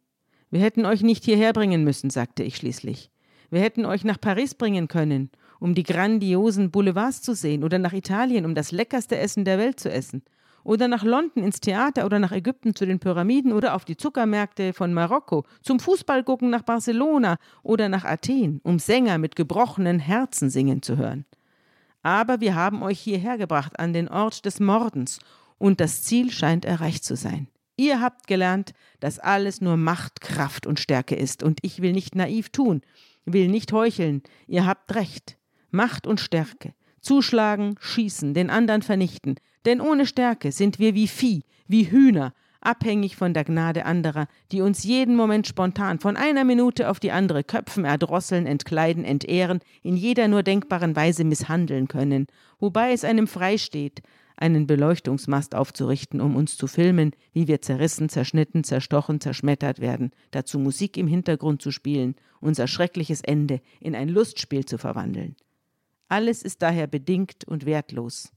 Wir hätten euch nicht hierher bringen müssen, sagte ich schließlich. Wir hätten euch nach Paris bringen können, um die grandiosen Boulevards zu sehen, oder nach Italien, um das leckerste Essen der Welt zu essen, oder nach London ins Theater oder nach Ägypten zu den Pyramiden oder auf die Zuckermärkte von Marokko, zum Fußballgucken nach Barcelona oder nach Athen, um Sänger mit gebrochenen Herzen singen zu hören. Aber wir haben euch hierher gebracht an den Ort des Mordens, und das Ziel scheint erreicht zu sein. Ihr habt gelernt, dass alles nur Macht, Kraft und Stärke ist, und ich will nicht naiv tun, will nicht heucheln, ihr habt recht. Macht und Stärke. Zuschlagen, schießen, den anderen vernichten, denn ohne Stärke sind wir wie Vieh, wie Hühner, abhängig von der Gnade anderer, die uns jeden Moment spontan von einer Minute auf die andere köpfen, erdrosseln, entkleiden, entehren, in jeder nur denkbaren Weise misshandeln können, wobei es einem freisteht, einen Beleuchtungsmast aufzurichten, um uns zu filmen, wie wir zerrissen, zerschnitten, zerstochen, zerschmettert werden, dazu Musik im Hintergrund zu spielen, unser schreckliches Ende in ein Lustspiel zu verwandeln. Alles ist daher bedingt und wertlos.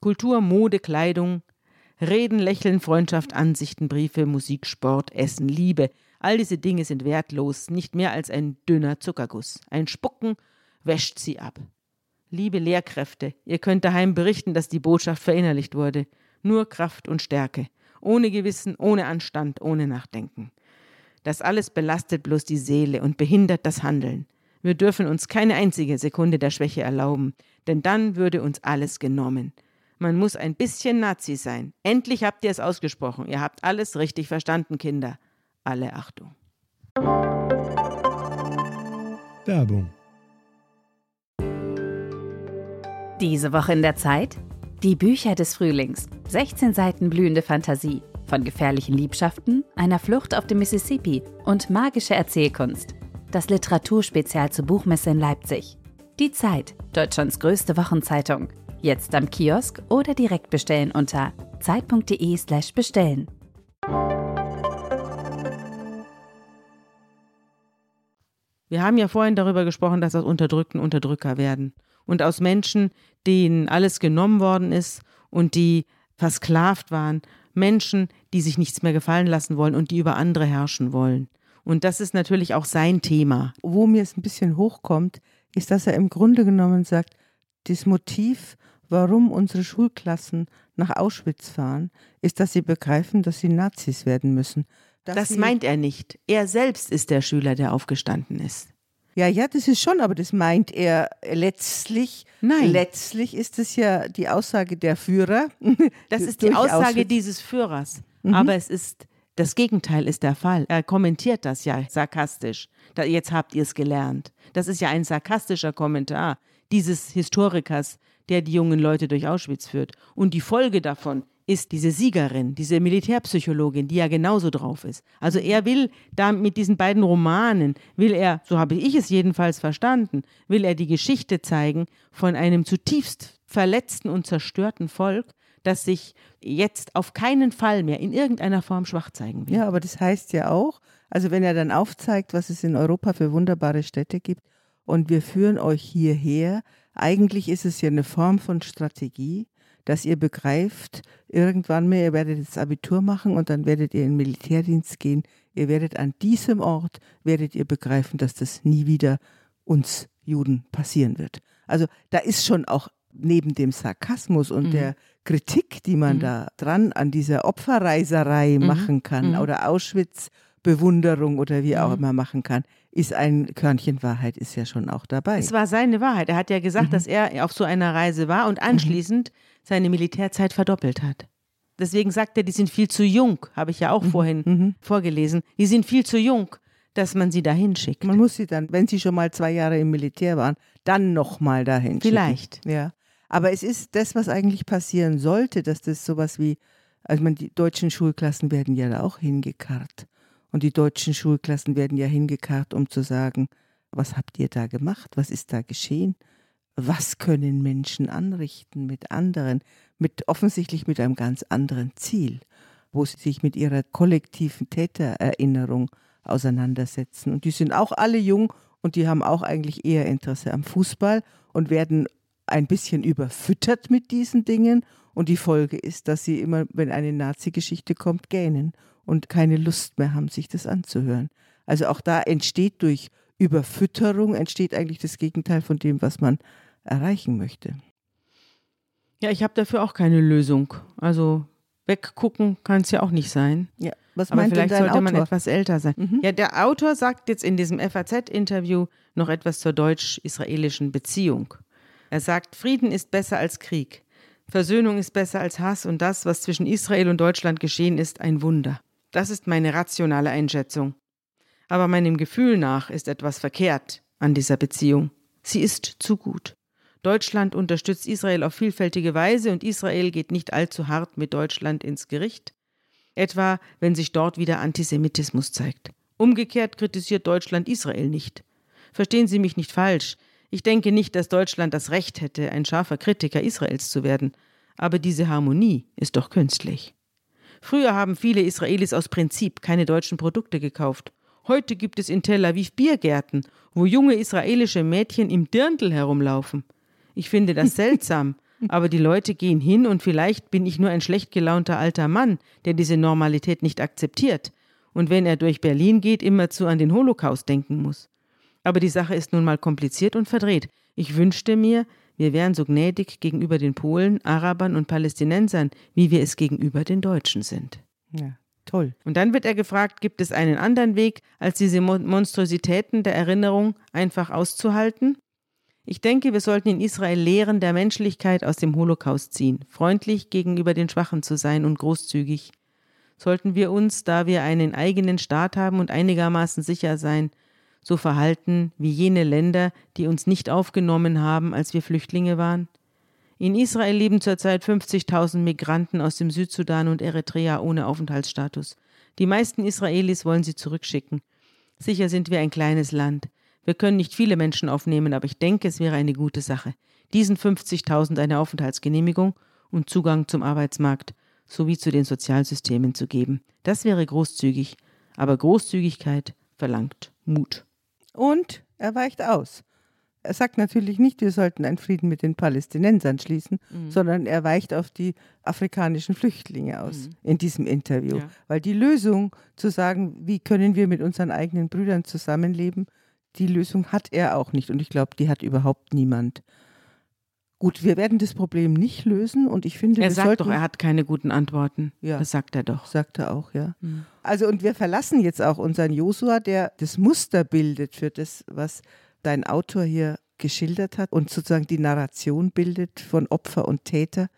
Kultur, Mode, Kleidung, Reden, Lächeln, Freundschaft, Ansichten, Briefe, Musik, Sport, Essen, Liebe, all diese Dinge sind wertlos, nicht mehr als ein dünner Zuckerguss. Ein Spucken wäscht sie ab. Liebe Lehrkräfte, ihr könnt daheim berichten, dass die Botschaft verinnerlicht wurde. Nur Kraft und Stärke. Ohne Gewissen, ohne Anstand, ohne Nachdenken. Das alles belastet bloß die Seele und behindert das Handeln. Wir dürfen uns keine einzige Sekunde der Schwäche erlauben, denn dann würde uns alles genommen. Man muss ein bisschen Nazi sein. Endlich habt ihr es ausgesprochen. Ihr habt alles richtig verstanden, Kinder. Alle Achtung. Werbung. Diese Woche in der Zeit? Die Bücher des Frühlings. 16 Seiten blühende Fantasie. Von gefährlichen Liebschaften, einer Flucht auf dem Mississippi und magische Erzählkunst. Das Literaturspezial zur Buchmesse in Leipzig. Die Zeit, Deutschlands größte Wochenzeitung. Jetzt am Kiosk oder direkt bestellen unter zeit.de/slash bestellen. Wir haben ja vorhin darüber gesprochen, dass aus Unterdrückten Unterdrücker werden. Und aus Menschen, denen alles genommen worden ist und die versklavt waren. Menschen, die sich nichts mehr gefallen lassen wollen und die über andere herrschen wollen. Und das ist natürlich auch sein Thema. Wo mir es ein bisschen hochkommt, ist, dass er im Grunde genommen sagt, das Motiv warum unsere Schulklassen nach Auschwitz fahren, ist, dass sie begreifen, dass sie Nazis werden müssen. Das meint er nicht. Er selbst ist der Schüler, der aufgestanden ist. Ja, ja, das ist schon, aber das meint er letztlich. Nein. Letztlich ist es ja die Aussage der Führer. Das ist die Aussage dieses Führers. Mhm. Aber es ist, das Gegenteil ist der Fall. Er kommentiert das ja sarkastisch. Da, jetzt habt ihr es gelernt. Das ist ja ein sarkastischer Kommentar dieses Historikers, der die jungen Leute durch Auschwitz führt. Und die Folge davon ist diese Siegerin, diese Militärpsychologin, die ja genauso drauf ist. Also er will da mit diesen beiden Romanen, will er, so habe ich es jedenfalls verstanden, will er die Geschichte zeigen von einem zutiefst verletzten und zerstörten Volk, das sich jetzt auf keinen Fall mehr in irgendeiner Form schwach zeigen will. Ja, aber das heißt ja auch, also wenn er dann aufzeigt, was es in Europa für wunderbare Städte gibt und wir führen euch hierher, eigentlich ist es ja eine Form von Strategie, dass ihr begreift, irgendwann mehr, ihr werdet das Abitur machen und dann werdet ihr in den Militärdienst gehen. Ihr werdet an diesem Ort, werdet ihr begreifen, dass das nie wieder uns Juden passieren wird. Also da ist schon auch neben dem Sarkasmus und mhm. der Kritik, die man mhm. da dran an dieser Opferreiserei mhm. machen kann, mhm. oder Auschwitz Bewunderung oder wie auch Mhm. immer machen kann, ist ein Körnchen Wahrheit ist ja schon auch dabei. Es war seine Wahrheit. Er hat ja gesagt, dass er auf so einer Reise war und anschließend seine Militärzeit verdoppelt hat. Deswegen sagt er, die sind viel zu jung, habe ich ja auch vorhin vorgelesen. Die sind viel zu jung, dass man sie dahin schickt. Man muss sie dann, wenn sie schon mal zwei Jahre im Militär waren, dann nochmal dahin schicken. Vielleicht. Ja. Aber es ist das, was eigentlich passieren sollte, dass das sowas wie, also man, die deutschen Schulklassen werden ja da auch hingekarrt. Und die deutschen Schulklassen werden ja hingekarrt, um zu sagen, was habt ihr da gemacht? Was ist da geschehen? Was können Menschen anrichten mit anderen, mit offensichtlich mit einem ganz anderen Ziel, wo sie sich mit ihrer kollektiven Tätererinnerung auseinandersetzen. Und die sind auch alle jung und die haben auch eigentlich eher Interesse am Fußball und werden ein bisschen überfüttert mit diesen Dingen. Und die Folge ist, dass sie immer, wenn eine Nazi-Geschichte kommt, gähnen und keine Lust mehr haben, sich das anzuhören. Also auch da entsteht durch Überfütterung, entsteht eigentlich das Gegenteil von dem, was man erreichen möchte. Ja, ich habe dafür auch keine Lösung. Also weggucken kann es ja auch nicht sein. Ja, was Aber meint denn vielleicht dein sollte man Autor? etwas älter sein. Mhm. Ja, der Autor sagt jetzt in diesem FAZ-Interview noch etwas zur deutsch-israelischen Beziehung. Er sagt, Frieden ist besser als Krieg. Versöhnung ist besser als Hass und das, was zwischen Israel und Deutschland geschehen ist, ein Wunder. Das ist meine rationale Einschätzung. Aber meinem Gefühl nach ist etwas verkehrt an dieser Beziehung. Sie ist zu gut. Deutschland unterstützt Israel auf vielfältige Weise und Israel geht nicht allzu hart mit Deutschland ins Gericht etwa wenn sich dort wieder Antisemitismus zeigt. Umgekehrt kritisiert Deutschland Israel nicht. Verstehen Sie mich nicht falsch. Ich denke nicht, dass Deutschland das Recht hätte, ein scharfer Kritiker Israels zu werden. Aber diese Harmonie ist doch künstlich. Früher haben viele Israelis aus Prinzip keine deutschen Produkte gekauft. Heute gibt es in Tel Aviv Biergärten, wo junge israelische Mädchen im Dirndl herumlaufen. Ich finde das seltsam, aber die Leute gehen hin und vielleicht bin ich nur ein schlecht gelaunter alter Mann, der diese Normalität nicht akzeptiert und wenn er durch Berlin geht, immerzu an den Holocaust denken muss. Aber die Sache ist nun mal kompliziert und verdreht. Ich wünschte mir, wir wären so gnädig gegenüber den Polen, Arabern und Palästinensern, wie wir es gegenüber den Deutschen sind. Ja, toll. Und dann wird er gefragt, gibt es einen anderen Weg, als diese Mon Monstrositäten der Erinnerung einfach auszuhalten? Ich denke, wir sollten in Israel Lehren der Menschlichkeit aus dem Holocaust ziehen, freundlich gegenüber den Schwachen zu sein und großzügig. Sollten wir uns, da wir einen eigenen Staat haben und einigermaßen sicher sein, so verhalten wie jene Länder, die uns nicht aufgenommen haben, als wir Flüchtlinge waren? In Israel leben zurzeit 50.000 Migranten aus dem Südsudan und Eritrea ohne Aufenthaltsstatus. Die meisten Israelis wollen sie zurückschicken. Sicher sind wir ein kleines Land. Wir können nicht viele Menschen aufnehmen, aber ich denke, es wäre eine gute Sache, diesen 50.000 eine Aufenthaltsgenehmigung und Zugang zum Arbeitsmarkt sowie zu den Sozialsystemen zu geben. Das wäre großzügig, aber Großzügigkeit verlangt Mut. Und er weicht aus. Er sagt natürlich nicht, wir sollten einen Frieden mit den Palästinensern schließen, Mhm. sondern er weicht auf die afrikanischen Flüchtlinge aus in diesem Interview. Mhm. Ja. Weil die Lösung zu sagen, wie können wir mit unseren eigenen Brüdern zusammenleben, die Lösung hat er auch nicht. Und ich glaube, die hat überhaupt niemand. Gut, wir werden das Problem nicht lösen und ich finde, Er sagt doch, er hat keine guten Antworten. Ja. Das sagt er doch. sagt er auch, ja. Also und wir verlassen jetzt auch unseren Josua, der das Muster bildet für das, was dein Autor hier geschildert hat und sozusagen die Narration bildet von Opfer und Täter,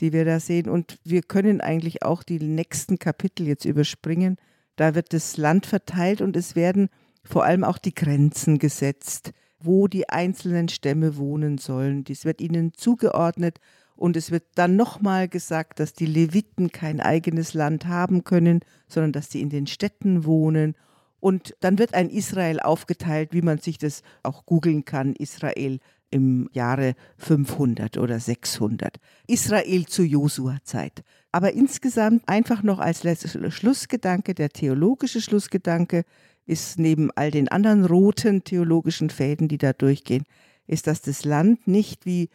die wir da sehen. Und wir können eigentlich auch die nächsten Kapitel jetzt überspringen. Da wird das Land verteilt und es werden vor allem auch die Grenzen gesetzt, wo die einzelnen Stämme wohnen sollen. Dies wird ihnen zugeordnet und es wird dann nochmal gesagt, dass die Leviten kein eigenes Land haben können, sondern dass sie in den Städten wohnen. Und dann wird ein Israel aufgeteilt, wie man sich das auch googeln kann, Israel im Jahre 500 oder 600. Israel zu Josua-Zeit. Aber insgesamt einfach noch als letzter Schlussgedanke, der theologische Schlussgedanke ist neben all den anderen roten theologischen Fäden, die da durchgehen, ist, dass das Land nicht wie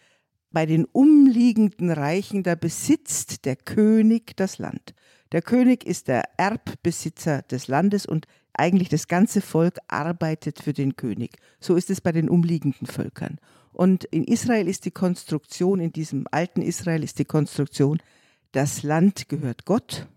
bei den umliegenden Reichen, da besitzt der König das Land. Der König ist der Erbbesitzer des Landes und eigentlich das ganze Volk arbeitet für den König. So ist es bei den umliegenden Völkern. Und in Israel ist die Konstruktion, in diesem alten Israel ist die Konstruktion, das Land gehört Gott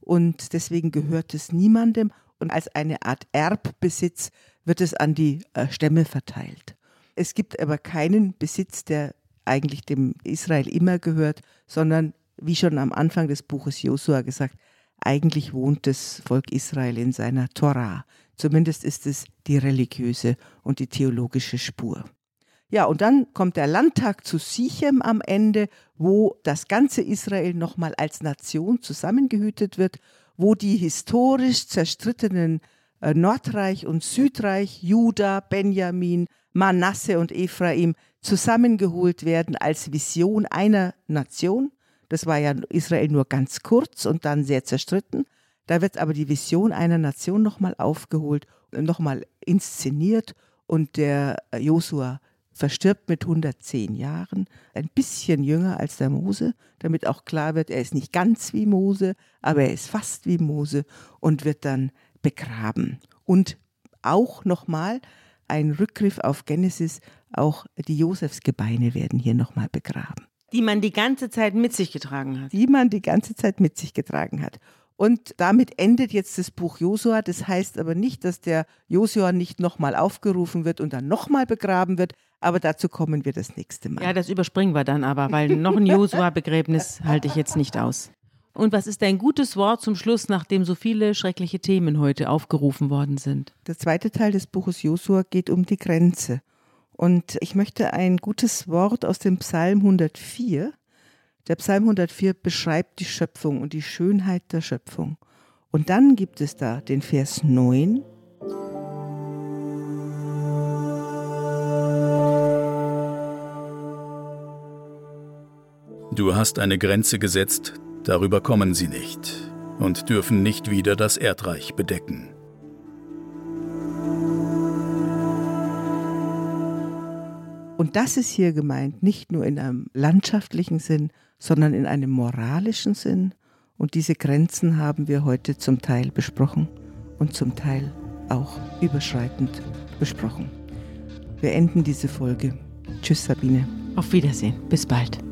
und deswegen gehört es niemandem. Und als eine Art Erbbesitz wird es an die äh, Stämme verteilt. Es gibt aber keinen Besitz, der eigentlich dem Israel immer gehört, sondern wie schon am Anfang des Buches Josua gesagt, eigentlich wohnt das Volk Israel in seiner Torah. Zumindest ist es die religiöse und die theologische Spur. Ja, und dann kommt der Landtag zu Sichem am Ende, wo das ganze Israel nochmal als Nation zusammengehütet wird, wo die historisch zerstrittenen äh, Nordreich und Südreich, Juda, Benjamin, Manasse und Ephraim zusammengeholt werden als Vision einer Nation. Das war ja Israel nur ganz kurz und dann sehr zerstritten. Da wird aber die Vision einer Nation nochmal aufgeholt, nochmal inszeniert und der äh, Josua verstirbt mit 110 Jahren, ein bisschen jünger als der Mose, damit auch klar wird, er ist nicht ganz wie Mose, aber er ist fast wie Mose und wird dann begraben. Und auch nochmal ein Rückgriff auf Genesis, auch die Josefsgebeine werden hier nochmal begraben. Die man die ganze Zeit mit sich getragen hat. Die man die ganze Zeit mit sich getragen hat. Und damit endet jetzt das Buch Josua. Das heißt aber nicht, dass der Josua nicht nochmal aufgerufen wird und dann nochmal begraben wird. Aber dazu kommen wir das nächste Mal. Ja, das überspringen wir dann aber, weil noch ein Josua-Begräbnis halte ich jetzt nicht aus. Und was ist dein gutes Wort zum Schluss, nachdem so viele schreckliche Themen heute aufgerufen worden sind? Der zweite Teil des Buches Josua geht um die Grenze. Und ich möchte ein gutes Wort aus dem Psalm 104. Der Psalm 104 beschreibt die Schöpfung und die Schönheit der Schöpfung. Und dann gibt es da den Vers 9. Du hast eine Grenze gesetzt, darüber kommen sie nicht und dürfen nicht wieder das Erdreich bedecken. Und das ist hier gemeint, nicht nur in einem landschaftlichen Sinn, sondern in einem moralischen Sinn. Und diese Grenzen haben wir heute zum Teil besprochen und zum Teil auch überschreitend besprochen. Wir enden diese Folge. Tschüss, Sabine. Auf Wiedersehen. Bis bald.